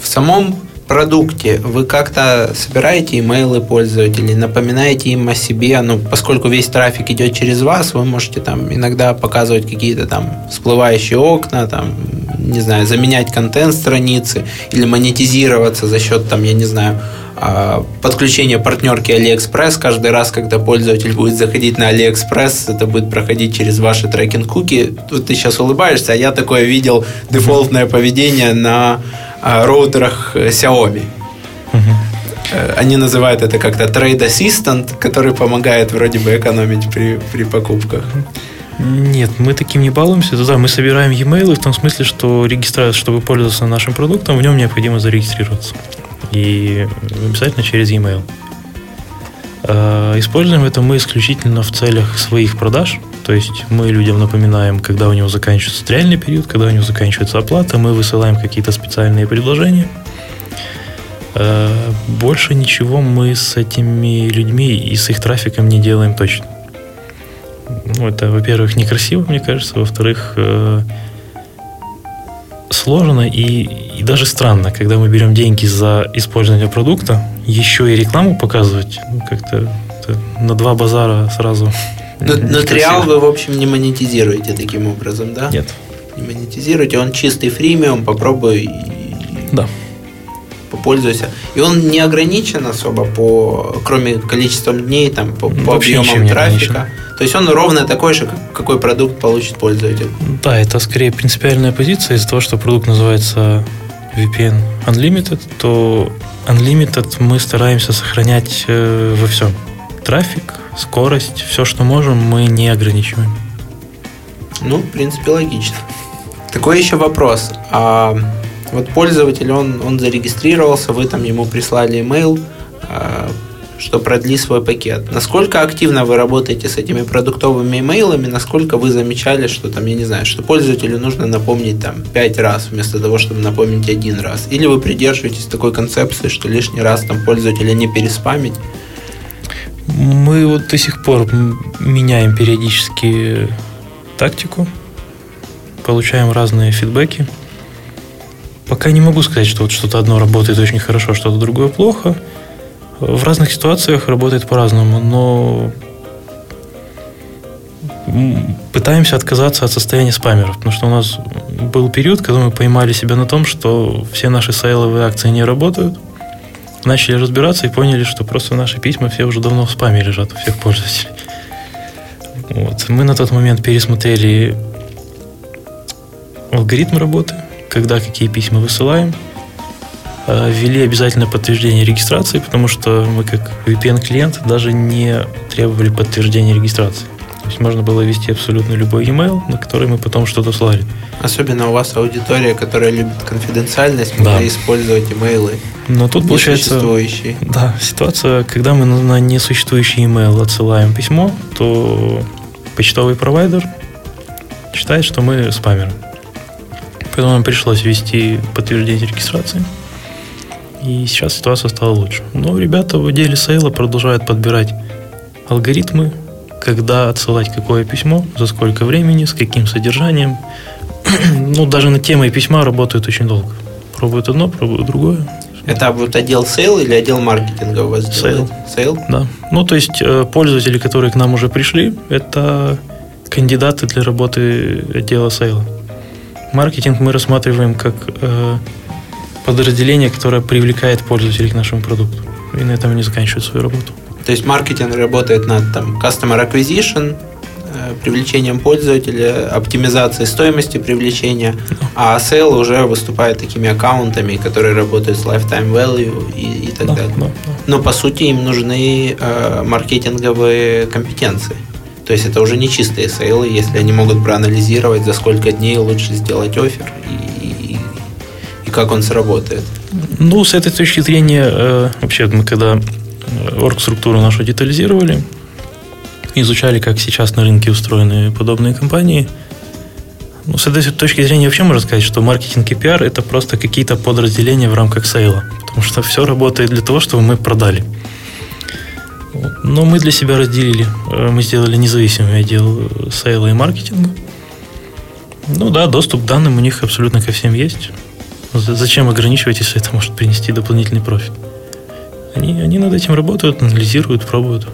В самом продукте вы как-то собираете имейлы пользователей, напоминаете им о себе, ну, поскольку весь трафик идет через вас, вы можете там иногда показывать какие-то там всплывающие окна, там, не знаю, заменять контент страницы или монетизироваться за счет там, я не знаю, а, подключение партнерки AliExpress. Каждый раз, когда пользователь будет заходить на AliExpress, это будет проходить через ваши трекинг-куки. Тут ты сейчас улыбаешься, а я такое видел дефолтное поведение на роутерах э, Xiaomi. Э, они называют это как-то Trade Assistant, который помогает вроде бы экономить при, при покупках. Нет, мы таким не балуемся. Да, мы собираем e-mail в том смысле, что регистрация, чтобы пользоваться нашим продуктом, в нем необходимо зарегистрироваться и обязательно через e-mail. А, используем это мы исключительно в целях своих продаж. То есть мы людям напоминаем, когда у него заканчивается реальный период, когда у него заканчивается оплата, мы высылаем какие-то специальные предложения. А, больше ничего мы с этими людьми и с их трафиком не делаем точно. Ну, это, во-первых, некрасиво, мне кажется. Во-вторых, э, сложно и, и даже странно, когда мы берем деньги за использование продукта, еще и рекламу показывать, ну, как-то на два базара сразу. Но, но триал вы, в общем, не монетизируете таким образом, да? Нет. Не монетизируете, он чистый фримиум, попробуй да. попользуйся. И он не ограничен особо по, кроме количеством дней, там, по, по объемам трафика. Ограничен. То есть он ровно такой же, какой продукт получит пользователь. Да, это скорее принципиальная позиция из-за того, что продукт называется VPN Unlimited, то Unlimited мы стараемся сохранять э, во всем. Трафик, скорость, все, что можем, мы не ограничиваем. Ну, в принципе, логично. Такой еще вопрос. А вот пользователь, он, он зарегистрировался, вы там ему прислали email, а что продли свой пакет. Насколько активно вы работаете с этими продуктовыми имейлами, насколько вы замечали, что там, я не знаю, что пользователю нужно напомнить там пять раз вместо того, чтобы напомнить один раз. Или вы придерживаетесь такой концепции, что лишний раз там пользователя не переспамить? Мы вот до сих пор меняем периодически тактику, получаем разные фидбэки. пока не могу сказать, что вот что-то одно работает очень хорошо, что-то другое плохо. В разных ситуациях работает по-разному, но пытаемся отказаться от состояния спамеров, потому что у нас был период, когда мы поймали себя на том, что все наши сейловые акции не работают, начали разбираться и поняли, что просто наши письма все уже давно в спаме лежат у всех пользователей. Вот. Мы на тот момент пересмотрели алгоритм работы, когда какие письма высылаем, ввели обязательно подтверждение регистрации, потому что мы как VPN-клиент даже не требовали подтверждения регистрации. То есть можно было ввести абсолютно любой email, на который мы потом что-то слали. Особенно у вас аудитория, которая любит конфиденциальность, да. можно использовать имейлы. Но тут получается... Да, ситуация, когда мы на несуществующий email отсылаем письмо, то почтовый провайдер считает, что мы спамеры. Поэтому нам пришлось ввести подтверждение регистрации. И сейчас ситуация стала лучше. Но ребята в отделе сейла продолжают подбирать алгоритмы, когда отсылать какое письмо, за сколько времени, с каким содержанием. ну, даже над темой письма работают очень долго. Пробуют одно, пробуют другое. Это вот отдел sale или отдел маркетинга у вас Sale. Sale? Да. Ну, то есть э, пользователи, которые к нам уже пришли, это кандидаты для работы отдела сейла. Маркетинг мы рассматриваем как э, подразделение, которое привлекает пользователей к нашему продукту. И на этом не заканчивает свою работу. То есть маркетинг работает над там, customer acquisition, э, привлечением пользователя, оптимизацией стоимости привлечения, а sale уже выступает такими аккаунтами, которые работают с lifetime value и, и так да, далее. Да, да. Но по сути им нужны э, маркетинговые компетенции. То есть это уже не чистые сейлы, если они могут проанализировать, за сколько дней лучше сделать офер и как он сработает. Ну, с этой точки зрения, э, вообще мы когда оргструктуру нашу детализировали, изучали, как сейчас на рынке устроены подобные компании. Ну, с этой точки зрения вообще можно сказать, что маркетинг и пиар – это просто какие-то подразделения в рамках сейла. Потому что все работает для того, чтобы мы продали. Но мы для себя разделили. Э, мы сделали независимый отдел сейла и маркетинга. Ну да, доступ к данным у них абсолютно ко всем есть. Зачем ограничивать, если это может принести дополнительный профит? Они, они над этим работают, анализируют, пробуют.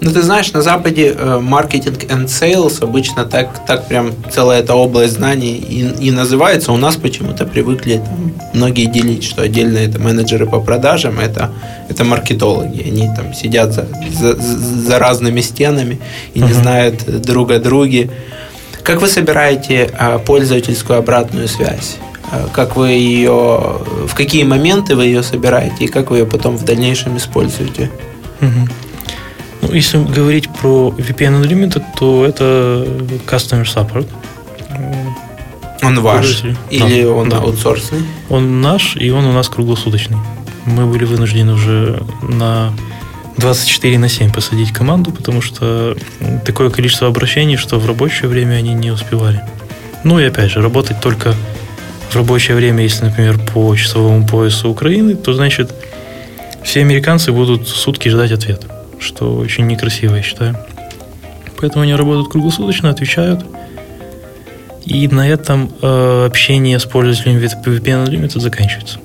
Ну, ты знаешь, на Западе э, маркетинг and sales обычно так, так прям целая эта область знаний и, и называется. У нас почему-то привыкли там, многие делить, что отдельно это менеджеры по продажам, это, это маркетологи. Они там сидят за, за, за разными стенами и не uh-huh. знают друг о друге. Как вы собираете э, пользовательскую обратную связь? Э, как вы ее, в какие моменты вы ее собираете и как вы ее потом в дальнейшем используете. Угу. Ну, если говорить про VPN Unlimited, то это Customer Support. Он ваш или да, он да. аутсорсный? Он наш, и он у нас круглосуточный. Мы были вынуждены уже на 24 на 7 посадить команду, потому что такое количество обращений, что в рабочее время они не успевали. Ну и опять же, работать только в рабочее время, если, например, по часовому поясу Украины, то значит все американцы будут сутки ждать ответ, что очень некрасиво, я считаю. Поэтому они работают круглосуточно, отвечают. И на этом э, общение с пользователями VPN Unlimited заканчивается.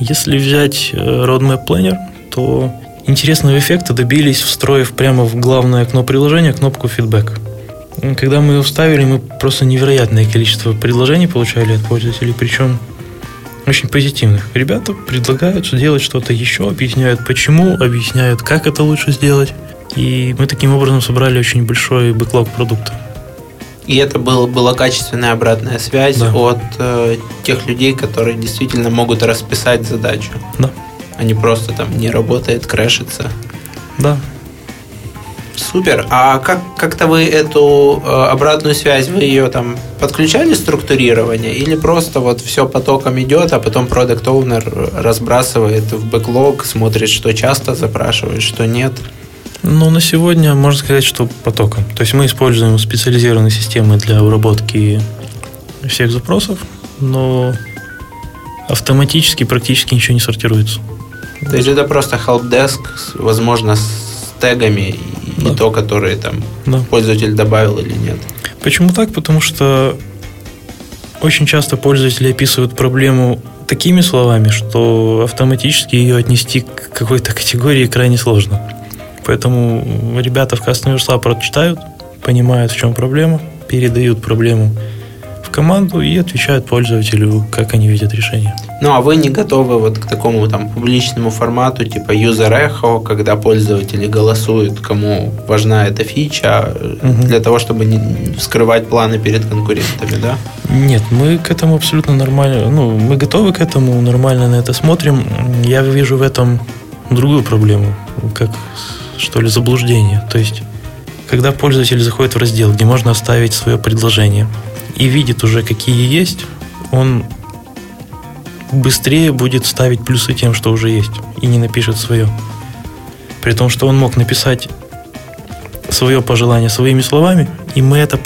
Если взять э, Roadmap Planner, то интересного эффекта добились, встроив прямо в главное окно приложения кнопку «Feedback». Когда мы его вставили, мы просто невероятное количество предложений получали от пользователей, причем очень позитивных. Ребята предлагают сделать что-то еще, объясняют почему, объясняют, как это лучше сделать. И мы таким образом собрали очень большой бэклог продукта. И это был, была качественная обратная связь да. от э, тех людей, которые действительно могут расписать задачу. Да. А не просто там не работает, крэшится. Да, Супер. А как как-то вы эту э, обратную связь вы ее там подключали структурирование или просто вот все потоком идет, а потом продукт оунер разбрасывает в бэклог, смотрит, что часто запрашивает, что нет? Ну, на сегодня можно сказать, что потоком. То есть мы используем специализированные системы для обработки всех запросов, но автоматически практически ничего не сортируется. То есть это просто helpdesk, возможно, с тегами да. и то, которые там да. пользователь добавил или нет. Почему так? Потому что очень часто пользователи описывают проблему такими словами, что автоматически ее отнести к какой-то категории крайне сложно. Поэтому ребята в Customer Support читают, понимают, в чем проблема, передают проблему команду и отвечают пользователю, как они видят решение. Ну, а вы не готовы вот к такому там публичному формату, типа user echo, когда пользователи голосуют, кому важна эта фича, угу. для того, чтобы не скрывать планы перед конкурентами, да? Нет, мы к этому абсолютно нормально, ну, мы готовы к этому, нормально на это смотрим. Я вижу в этом другую проблему, как, что ли, заблуждение. То есть, когда пользователь заходит в раздел, где можно оставить свое предложение, и видит уже, какие есть, он быстрее будет ставить плюсы тем, что уже есть, и не напишет свое. При том, что он мог написать свое пожелание своими словами, и мы это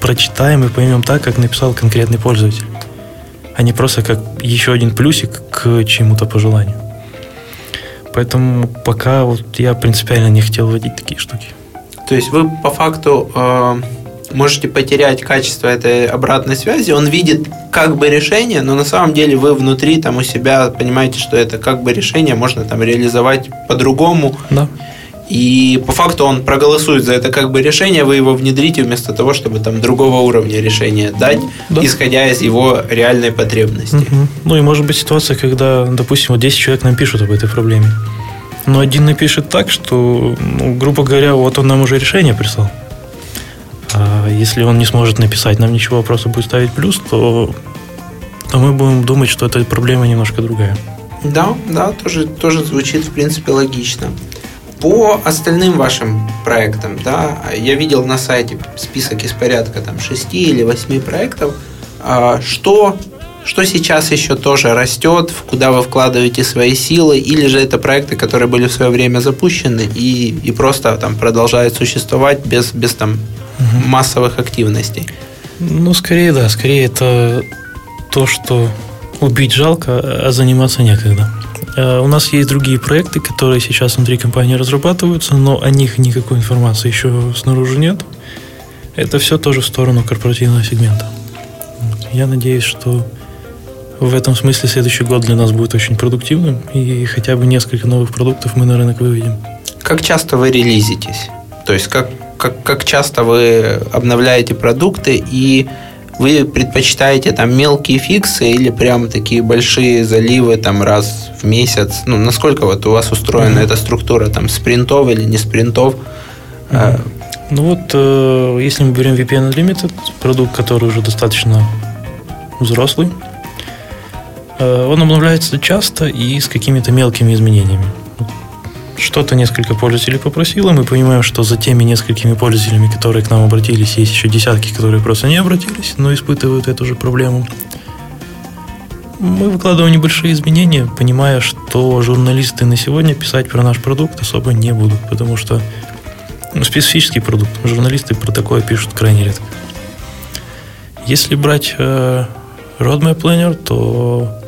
прочитаем и поймем так, как написал конкретный пользователь, а не просто как еще один плюсик к чему-то пожеланию. Поэтому пока вот я принципиально не хотел вводить такие штуки. То есть вы по факту э, можете потерять качество этой обратной связи. Он видит как бы решение, но на самом деле вы внутри там у себя понимаете, что это как бы решение можно там реализовать по-другому. Да. И по факту он проголосует за это как бы решение, вы его внедрите вместо того, чтобы там другого уровня решения дать, да. исходя из его реальной потребности. Угу. Ну и может быть ситуация, когда, допустим, вот 10 человек нам пишут об этой проблеме. Но один напишет так, что, ну, грубо говоря, вот он нам уже решение прислал. А если он не сможет написать нам ничего, а просто будет ставить плюс, то, то мы будем думать, что эта проблема немножко другая. Да, да, тоже, тоже звучит, в принципе, логично. По остальным вашим проектам, да, я видел на сайте список из порядка там 6 или 8 проектов. А что, что сейчас еще тоже растет, куда вы вкладываете свои силы, или же это проекты, которые были в свое время запущены и, и просто там продолжают существовать без, без там угу. массовых активностей? Ну, скорее, да. Скорее это то, что убить жалко, а заниматься некогда. А у нас есть другие проекты, которые сейчас внутри компании разрабатываются, но о них никакой информации еще снаружи нет. Это все тоже в сторону корпоративного сегмента. Я надеюсь, что в этом смысле следующий год для нас будет очень продуктивным, и хотя бы несколько новых продуктов мы на рынок выведем. Как часто вы релизитесь? То есть как как, как часто вы обновляете продукты и вы предпочитаете там мелкие фиксы или прям такие большие заливы там раз в месяц? Ну, насколько вот у вас устроена mm-hmm. эта структура, там, спринтов или не спринтов? Mm-hmm. Ну вот, э, если мы берем VPN Unlimited, продукт, который уже достаточно взрослый, он обновляется часто и с какими-то мелкими изменениями что-то несколько пользователей попросило, мы понимаем, что за теми несколькими пользователями, которые к нам обратились, есть еще десятки, которые просто не обратились, но испытывают эту же проблему. Мы выкладываем небольшие изменения, понимая, что журналисты на сегодня писать про наш продукт особо не будут, потому что ну, специфический продукт, журналисты про такое пишут крайне редко. Если брать э, Roadmap Planner, то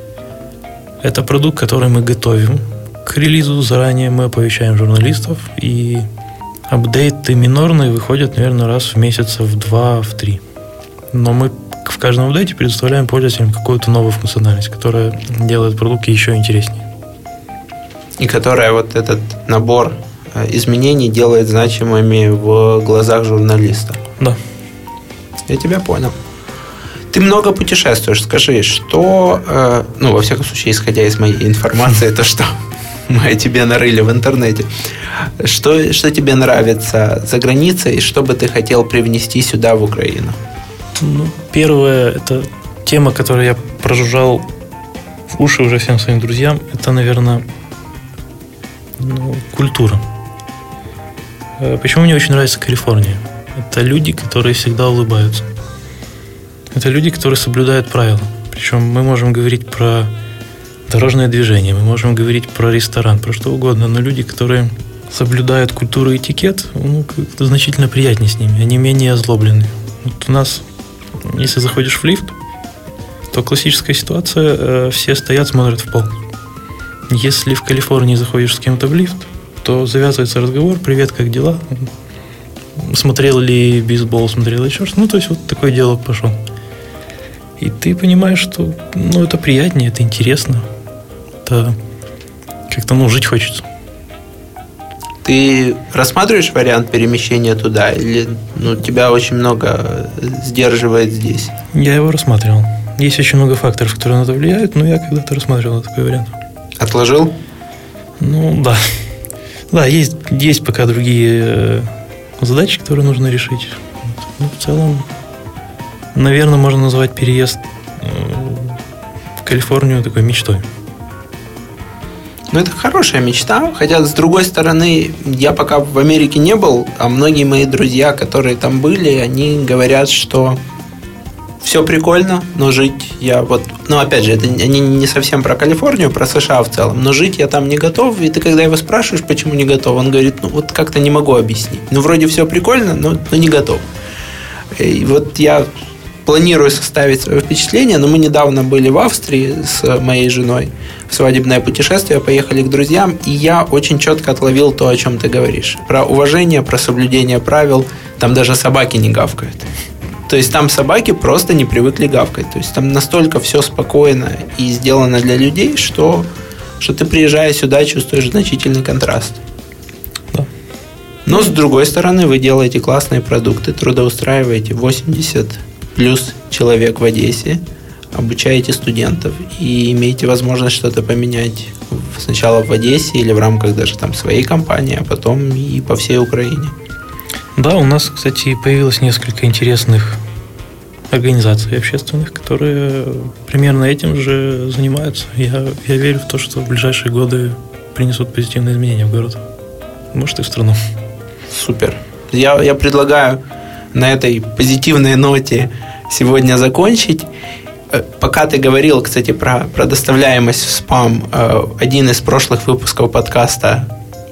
это продукт, который мы готовим, к релизу заранее мы оповещаем журналистов, и апдейты минорные выходят, наверное, раз в месяц, в два, в три. Но мы в каждом апдейте предоставляем пользователям какую-то новую функциональность, которая делает продукт еще интереснее. И которая вот этот набор э, изменений делает значимыми в глазах журналиста. Да. Я тебя понял. Ты много путешествуешь. Скажи, что, э, ну, во всяком случае, исходя из моей информации, это что мы тебе нарыли в интернете. Что, что тебе нравится за границей и что бы ты хотел привнести сюда, в Украину? Ну, первое, это тема, которую я прожужжал в уши уже всем своим друзьям, это, наверное, ну, культура. Э, почему мне очень нравится Калифорния? Это люди, которые всегда улыбаются. Это люди, которые соблюдают правила. Причем мы можем говорить про дорожное движение, мы можем говорить про ресторан, про что угодно, но люди, которые соблюдают культуру и этикет, ну, как-то значительно приятнее с ними, они менее озлоблены. Вот у нас, если заходишь в лифт, то классическая ситуация, э, все стоят, смотрят в пол. Если в Калифорнии заходишь с кем-то в лифт, то завязывается разговор, привет, как дела? Смотрел ли бейсбол, смотрел еще что-то. Ну, то есть вот такое дело пошло. И ты понимаешь, что ну, это приятнее, это интересно. Это как-то, ну, жить хочется. Ты рассматриваешь вариант перемещения туда или ну, тебя очень много сдерживает здесь? Я его рассматривал. Есть очень много факторов, которые на это влияют, но я когда-то рассматривал такой вариант. Отложил? Ну, да. Да, есть, есть пока другие э, задачи, которые нужно решить. Ну, в целом, наверное, можно назвать переезд э, в Калифорнию такой мечтой. Ну, это хорошая мечта, хотя, с другой стороны, я пока в Америке не был, а многие мои друзья, которые там были, они говорят, что все прикольно, но жить я вот... Ну, опять же, это они не совсем про Калифорнию, про США в целом, но жить я там не готов, и ты когда его спрашиваешь, почему не готов, он говорит, ну, вот как-то не могу объяснить. Ну, вроде все прикольно, но, но не готов. И вот я планирую составить свое впечатление, но мы недавно были в Австрии с моей женой в свадебное путешествие, поехали к друзьям, и я очень четко отловил то, о чем ты говоришь. Про уважение, про соблюдение правил. Там даже собаки не гавкают. То есть там собаки просто не привыкли гавкать. То есть там настолько все спокойно и сделано для людей, что, что ты приезжая сюда, чувствуешь значительный контраст. Да. Но с другой стороны, вы делаете классные продукты, трудоустраиваете 80 плюс человек в Одессе, обучаете студентов и имеете возможность что-то поменять сначала в Одессе или в рамках даже там своей компании, а потом и по всей Украине. Да, у нас, кстати, появилось несколько интересных организаций общественных, которые примерно этим же занимаются. Я, я верю в то, что в ближайшие годы принесут позитивные изменения в город. Может, и в страну. Супер. Я, я предлагаю на этой позитивной ноте сегодня закончить. Э, пока ты говорил, кстати, про, про доставляемость в спам, э, один из прошлых выпусков подкаста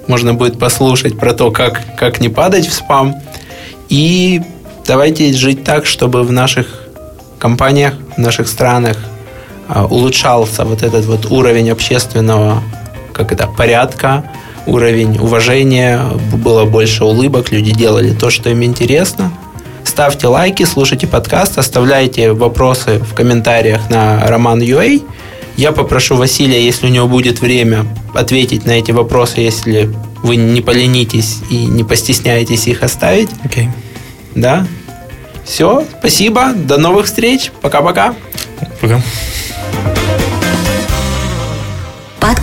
можно будет послушать про то, как, как не падать в спам. И давайте жить так, чтобы в наших компаниях, в наших странах э, улучшался вот этот вот уровень общественного как это, порядка, уровень уважения, было больше улыбок, люди делали то, что им интересно – ставьте лайки, слушайте подкаст, оставляйте вопросы в комментариях на Роман Юэй. Я попрошу Василия, если у него будет время, ответить на эти вопросы, если вы не поленитесь и не постесняетесь их оставить. Окей. Okay. Да? Все, спасибо, до новых встреч, пока-пока. Пока. -пока.